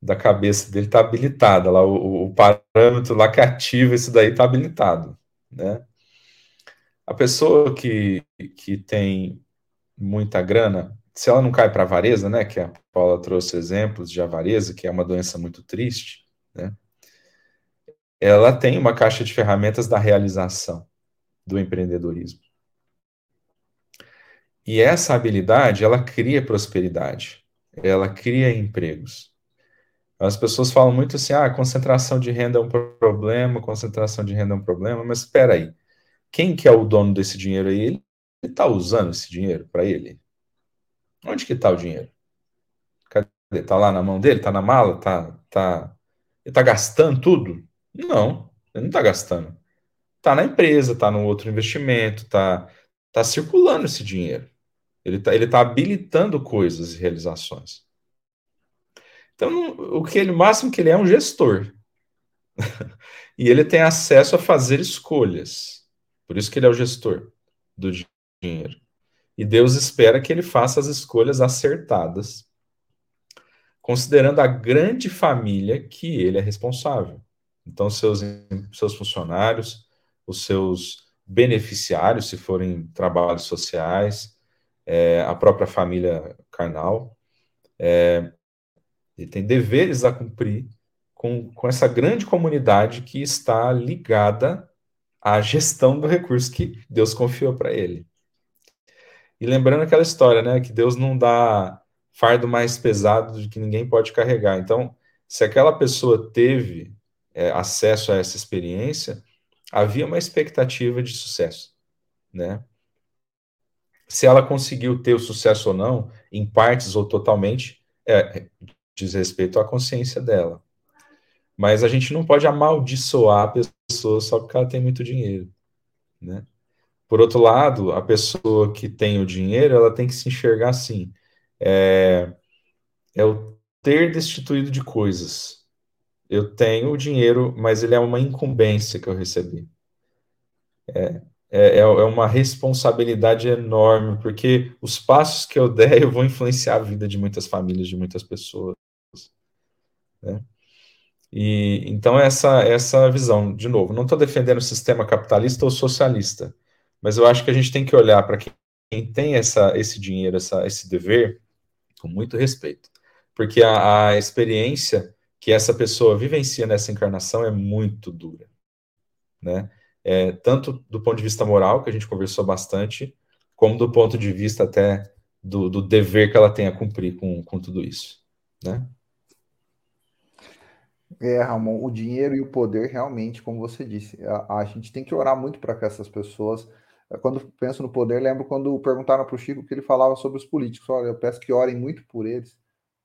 da cabeça dele está habilitada, lá o, o, parâmetro lá que ativa isso daí está habilitado, né? A pessoa que, que tem muita grana, se ela não cai para avareza, né, que a Paula trouxe exemplos de avareza, que é uma doença muito triste, né? Ela tem uma caixa de ferramentas da realização do empreendedorismo. E essa habilidade, ela cria prosperidade, ela cria empregos. As pessoas falam muito assim, ah, concentração de renda é um problema, concentração de renda é um problema, mas espera aí, quem que é o dono desse dinheiro aí? Ele está usando esse dinheiro para ele? Onde que está o dinheiro? Cadê? Está lá na mão dele? Está na mala? Tá, tá... Ele está gastando tudo? Não, ele não está gastando. Está na empresa, está no outro investimento, está tá circulando esse dinheiro. Ele está ele tá habilitando coisas e realizações. Então, o que ele, máximo que ele é, é um gestor. e ele tem acesso a fazer escolhas. Por isso que ele é o gestor do dinheiro. E Deus espera que ele faça as escolhas acertadas, considerando a grande família que ele é responsável. Então, seus, seus funcionários, os seus beneficiários, se forem trabalhos sociais, é, a própria família carnal, é, ele tem deveres a cumprir com, com essa grande comunidade que está ligada à gestão do recurso que Deus confiou para ele. E lembrando aquela história, né, que Deus não dá fardo mais pesado de que ninguém pode carregar. Então, se aquela pessoa teve é, acesso a essa experiência, havia uma expectativa de sucesso, né? Se ela conseguiu ter o sucesso ou não, em partes ou totalmente, é, diz respeito à consciência dela. Mas a gente não pode amaldiçoar a pessoa só porque ela tem muito dinheiro, né? Por outro lado, a pessoa que tem o dinheiro, ela tem que se enxergar assim, é, é o ter destituído de coisas. Eu tenho o dinheiro, mas ele é uma incumbência que eu recebi. É, é, é, é uma responsabilidade enorme, porque os passos que eu der, eu vou influenciar a vida de muitas famílias, de muitas pessoas. Né? E então essa essa visão, de novo, não estou defendendo o sistema capitalista ou socialista, mas eu acho que a gente tem que olhar para quem, tem essa, esse dinheiro, essa, esse dever, com muito respeito, porque a, a experiência que essa pessoa vivencia nessa encarnação é muito dura, né? É, tanto do ponto de vista moral, que a gente conversou bastante, como do ponto de vista até do, do dever que ela tem a cumprir com, com tudo isso, né? É, Ramon, o dinheiro e o poder realmente, como você disse, a, a gente tem que orar muito para que essas pessoas. Eh, quando penso no poder, lembro quando perguntaram para o Chico que ele falava sobre os políticos. Olha, eu peço que orem muito por eles,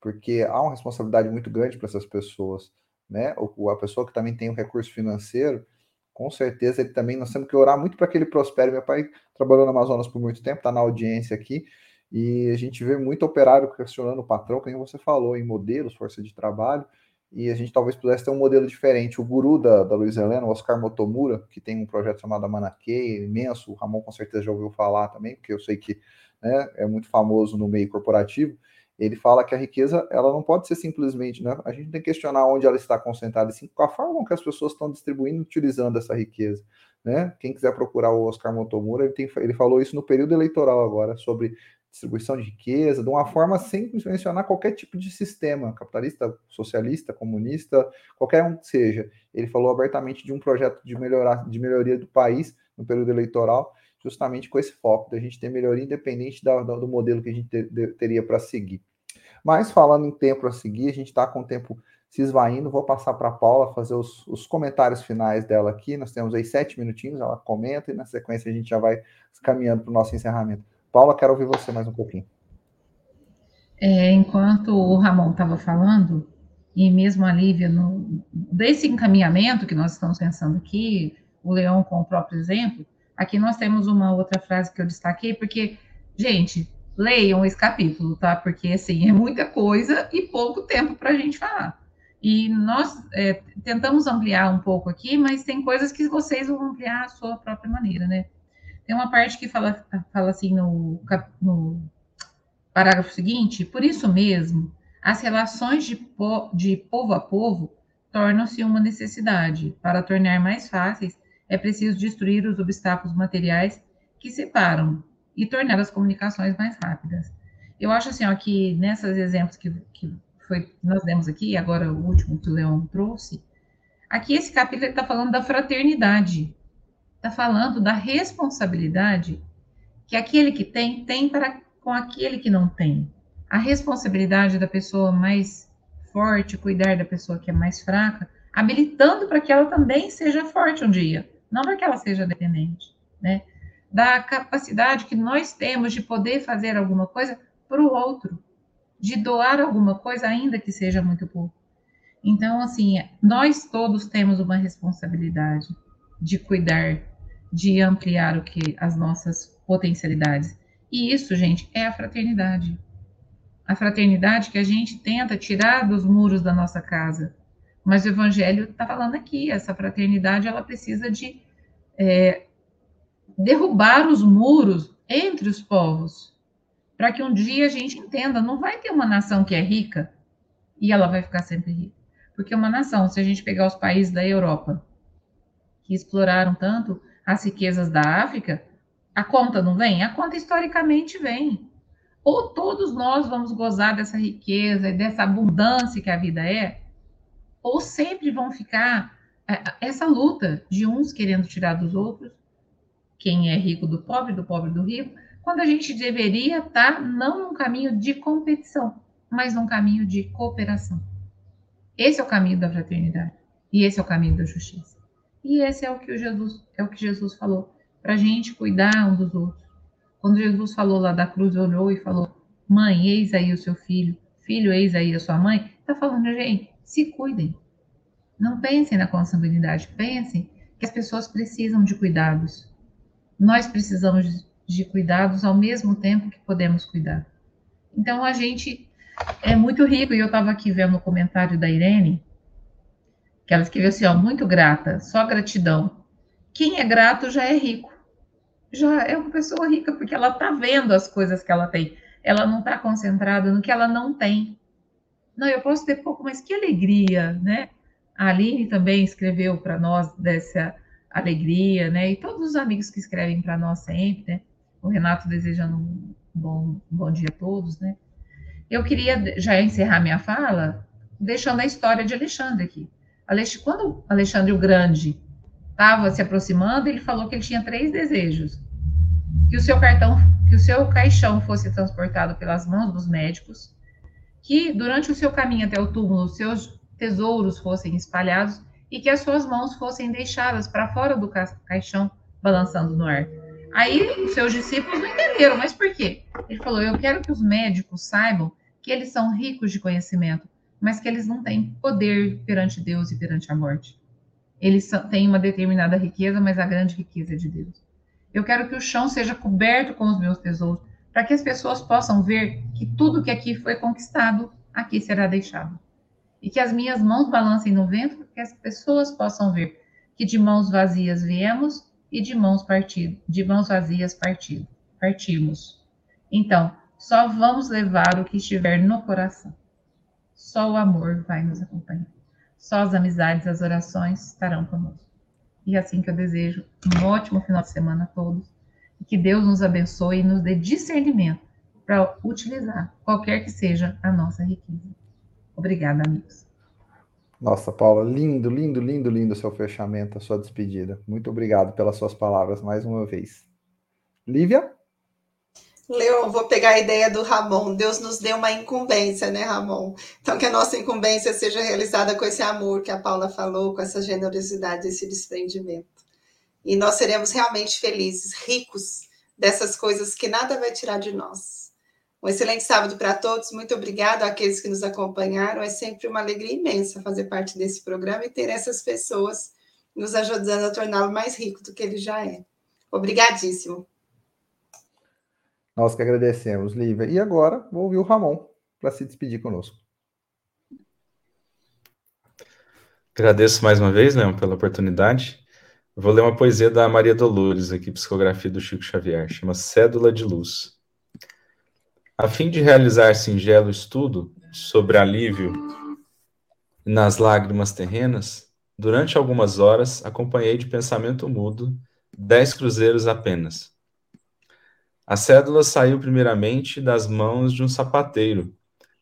porque há uma responsabilidade muito grande para essas pessoas, né? O, a pessoa que também tem um recurso financeiro, com certeza ele também nós temos que orar muito para que ele prospere. Meu pai trabalhou no Amazonas por muito tempo, está na audiência aqui, e a gente vê muito operário questionando o patrão, como você falou, em modelos, força de trabalho e a gente talvez pudesse ter um modelo diferente. O guru da, da Luiz Helena, o Oscar Motomura, que tem um projeto chamado Manaquei, imenso, o Ramon com certeza já ouviu falar também, porque eu sei que né, é muito famoso no meio corporativo, ele fala que a riqueza ela não pode ser simplesmente, né, a gente tem que questionar onde ela está concentrada, e sim com a forma que as pessoas estão distribuindo e utilizando essa riqueza. Né? Quem quiser procurar o Oscar Motomura, ele, tem, ele falou isso no período eleitoral agora, sobre distribuição de riqueza, de uma forma sem mencionar qualquer tipo de sistema, capitalista, socialista, comunista, qualquer um que seja. Ele falou abertamente de um projeto de, melhorar, de melhoria do país no período eleitoral, justamente com esse foco, da gente ter melhoria independente da, do modelo que a gente ter, de, teria para seguir. Mas falando em tempo a seguir, a gente está com o tempo se esvaindo, vou passar para a Paula fazer os, os, comentários finais dela aqui. Nós temos aí sete minutinhos, ela comenta e na sequência a gente já vai caminhando para o nosso encerramento. Paula, quero ouvir você mais um pouquinho. É, enquanto o Ramon estava falando, e mesmo a Lívia, no, desse encaminhamento que nós estamos pensando aqui, o Leão com o próprio exemplo, aqui nós temos uma outra frase que eu destaquei, porque, gente, leiam esse capítulo, tá? Porque, assim, é muita coisa e pouco tempo para a gente falar. E nós é, tentamos ampliar um pouco aqui, mas tem coisas que vocês vão ampliar à sua própria maneira, né? Tem uma parte que fala, fala assim no, no parágrafo seguinte: por isso mesmo, as relações de, po, de povo a povo tornam-se uma necessidade. Para tornar mais fáceis, é preciso destruir os obstáculos materiais que separam e tornar as comunicações mais rápidas. Eu acho assim, ó, que nesses exemplos que, que foi, nós demos aqui, agora o último que o Leão trouxe, aqui esse capítulo está falando da fraternidade está falando da responsabilidade que aquele que tem tem para com aquele que não tem. A responsabilidade da pessoa mais forte cuidar da pessoa que é mais fraca, habilitando para que ela também seja forte um dia, não para que ela seja dependente, né? Da capacidade que nós temos de poder fazer alguma coisa para o outro, de doar alguma coisa, ainda que seja muito pouco. Então, assim, nós todos temos uma responsabilidade de cuidar de ampliar o que as nossas potencialidades. E isso, gente, é a fraternidade. a fraternidade que a gente tenta tirar dos muros da nossa casa. Mas o Evangelho está falando aqui, essa fraternidade ela precisa de é, derrubar os muros entre os povos, para que um dia a gente entenda, não vai ter uma nação que é rica e ela vai ficar sempre rica. Porque uma nação, se a gente pegar os países da Europa, que exploraram tanto as riquezas da África, a conta não vem? A conta historicamente vem. Ou todos nós vamos gozar dessa riqueza e dessa abundância que a vida é, ou sempre vão ficar é, essa luta de uns querendo tirar dos outros, quem é rico do pobre, do pobre do rico, quando a gente deveria estar não num caminho de competição, mas num caminho de cooperação. Esse é o caminho da fraternidade e esse é o caminho da justiça. E esse é o que Jesus é o que Jesus falou para a gente cuidar um dos outros. Quando Jesus falou lá da cruz, olhou e falou: Mãe, eis aí o seu filho, filho, eis aí a sua mãe. Está falando, gente, se cuidem. Não pensem na consanguinidade, pensem que as pessoas precisam de cuidados. Nós precisamos de cuidados ao mesmo tempo que podemos cuidar. Então a gente é muito rico, e eu estava aqui vendo o comentário da Irene, que ela escreveu assim: ó, muito grata, só gratidão. Quem é grato já é rico. Já é uma pessoa rica, porque ela está vendo as coisas que ela tem. Ela não está concentrada no que ela não tem. Não, eu posso ter pouco, mas que alegria, né? A Aline também escreveu para nós dessa alegria, né? E todos os amigos que escrevem para nós sempre, né? O Renato desejando um bom, bom dia a todos, né? Eu queria já encerrar minha fala deixando a história de Alexandre aqui. Quando Alexandre o Grande estava se aproximando, ele falou que ele tinha três desejos: que o seu cartão, que o seu caixão fosse transportado pelas mãos dos médicos, que durante o seu caminho até o túmulo seus tesouros fossem espalhados e que as suas mãos fossem deixadas para fora do caixão, balançando no ar. Aí os seus discípulos não entenderam, mas por quê? Ele falou: Eu quero que os médicos saibam que eles são ricos de conhecimento, mas que eles não têm poder perante Deus e perante a morte. Eles têm uma determinada riqueza, mas a grande riqueza é de Deus. Eu quero que o chão seja coberto com os meus tesouros, para que as pessoas possam ver que tudo que aqui foi conquistado, aqui será deixado. E que as minhas mãos balancem no vento, para que as pessoas possam ver que de mãos vazias viemos e de mãos partido, de mãos vazias partido, partimos. Então, só vamos levar o que estiver no coração. Só o amor vai nos acompanhar. Só as amizades, as orações estarão conosco. E é assim que eu desejo um ótimo final de semana a todos. E que Deus nos abençoe e nos dê discernimento para utilizar qualquer que seja a nossa riqueza. Obrigada, amigos. Nossa, Paula, lindo, lindo, lindo, lindo seu fechamento, a sua despedida. Muito obrigado pelas suas palavras mais uma vez. Lívia? Leon, vou pegar a ideia do Ramon. Deus nos deu uma incumbência, né, Ramon? Então, que a nossa incumbência seja realizada com esse amor que a Paula falou, com essa generosidade, esse desprendimento. E nós seremos realmente felizes, ricos dessas coisas que nada vai tirar de nós. Um excelente sábado para todos. Muito obrigado àqueles que nos acompanharam. É sempre uma alegria imensa fazer parte desse programa e ter essas pessoas nos ajudando a torná-lo mais rico do que ele já é. Obrigadíssimo. Nós que agradecemos, Lívia. E agora vou ouvir o Ramon para se despedir conosco. Agradeço mais uma vez, Leão, pela oportunidade. vou ler uma poesia da Maria Dolores, aqui, psicografia do Chico Xavier, chama Cédula de Luz. A fim de realizar singelo estudo sobre alívio nas lágrimas terrenas, durante algumas horas acompanhei de pensamento mudo dez cruzeiros apenas a cédula saiu primeiramente das mãos de um sapateiro,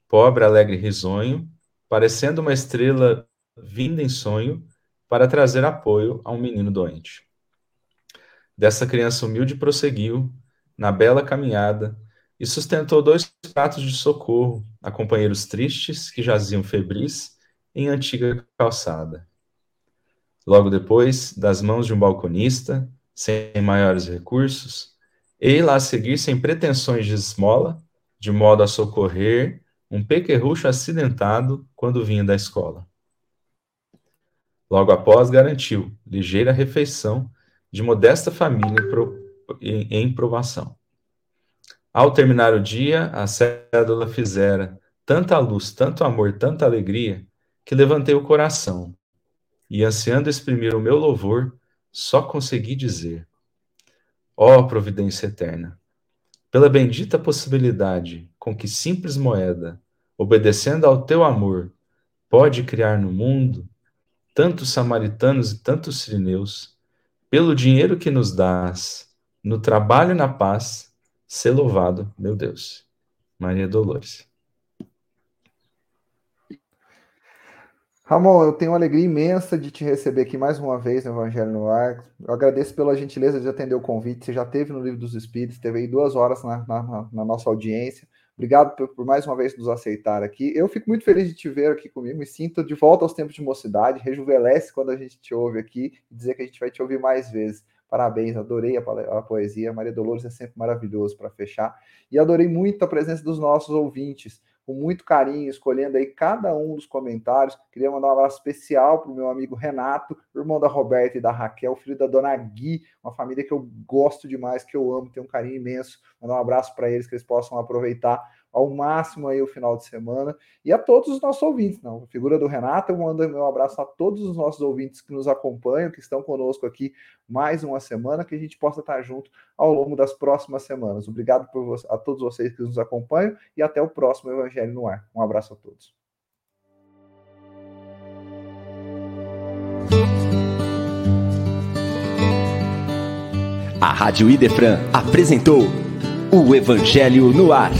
pobre, alegre e risonho, parecendo uma estrela vinda em sonho para trazer apoio a um menino doente. Dessa criança humilde prosseguiu, na bela caminhada, e sustentou dois pratos de socorro a companheiros tristes que jaziam febris em antiga calçada. Logo depois, das mãos de um balconista, sem maiores recursos, Ei-la a seguir sem pretensões de esmola, de modo a socorrer um pequerrucho acidentado quando vinha da escola. Logo após, garantiu ligeira refeição de modesta família em provação. Ao terminar o dia, a cédula fizera tanta luz, tanto amor, tanta alegria, que levantei o coração e, ansiando exprimir o meu louvor, só consegui dizer: Ó oh, providência eterna, pela bendita possibilidade com que simples moeda, obedecendo ao teu amor, pode criar no mundo tantos samaritanos e tantos sirineus, pelo dinheiro que nos dás, no trabalho e na paz, ser louvado, meu Deus. Maria Dolores. Ramon, eu tenho uma alegria imensa de te receber aqui mais uma vez no Evangelho no Ar. Eu agradeço pela gentileza de atender o convite. Você já teve no Livro dos Espíritos, teve aí duas horas na, na, na nossa audiência. Obrigado por, por, mais uma vez nos aceitar aqui. Eu fico muito feliz de te ver aqui comigo. Me sinto de volta aos tempos de mocidade. Rejuvenesce quando a gente te ouve aqui dizer que a gente vai te ouvir mais vezes. Parabéns, adorei a, a poesia. Maria Dolores é sempre maravilhoso para fechar. E adorei muito a presença dos nossos ouvintes com muito carinho, escolhendo aí cada um dos comentários. Queria mandar um abraço especial para o meu amigo Renato, irmão da Roberta e da Raquel, filho da dona Gui, uma família que eu gosto demais, que eu amo, tenho um carinho imenso. Mandar um abraço para eles, que eles possam aproveitar ao máximo aí o final de semana e a todos os nossos ouvintes. Não, a figura do Renato, eu mando meu abraço a todos os nossos ouvintes que nos acompanham, que estão conosco aqui mais uma semana, que a gente possa estar junto ao longo das próximas semanas. Obrigado por a todos vocês que nos acompanham e até o próximo Evangelho no Ar. Um abraço a todos. A Rádio Idefran apresentou o Evangelho no Ar.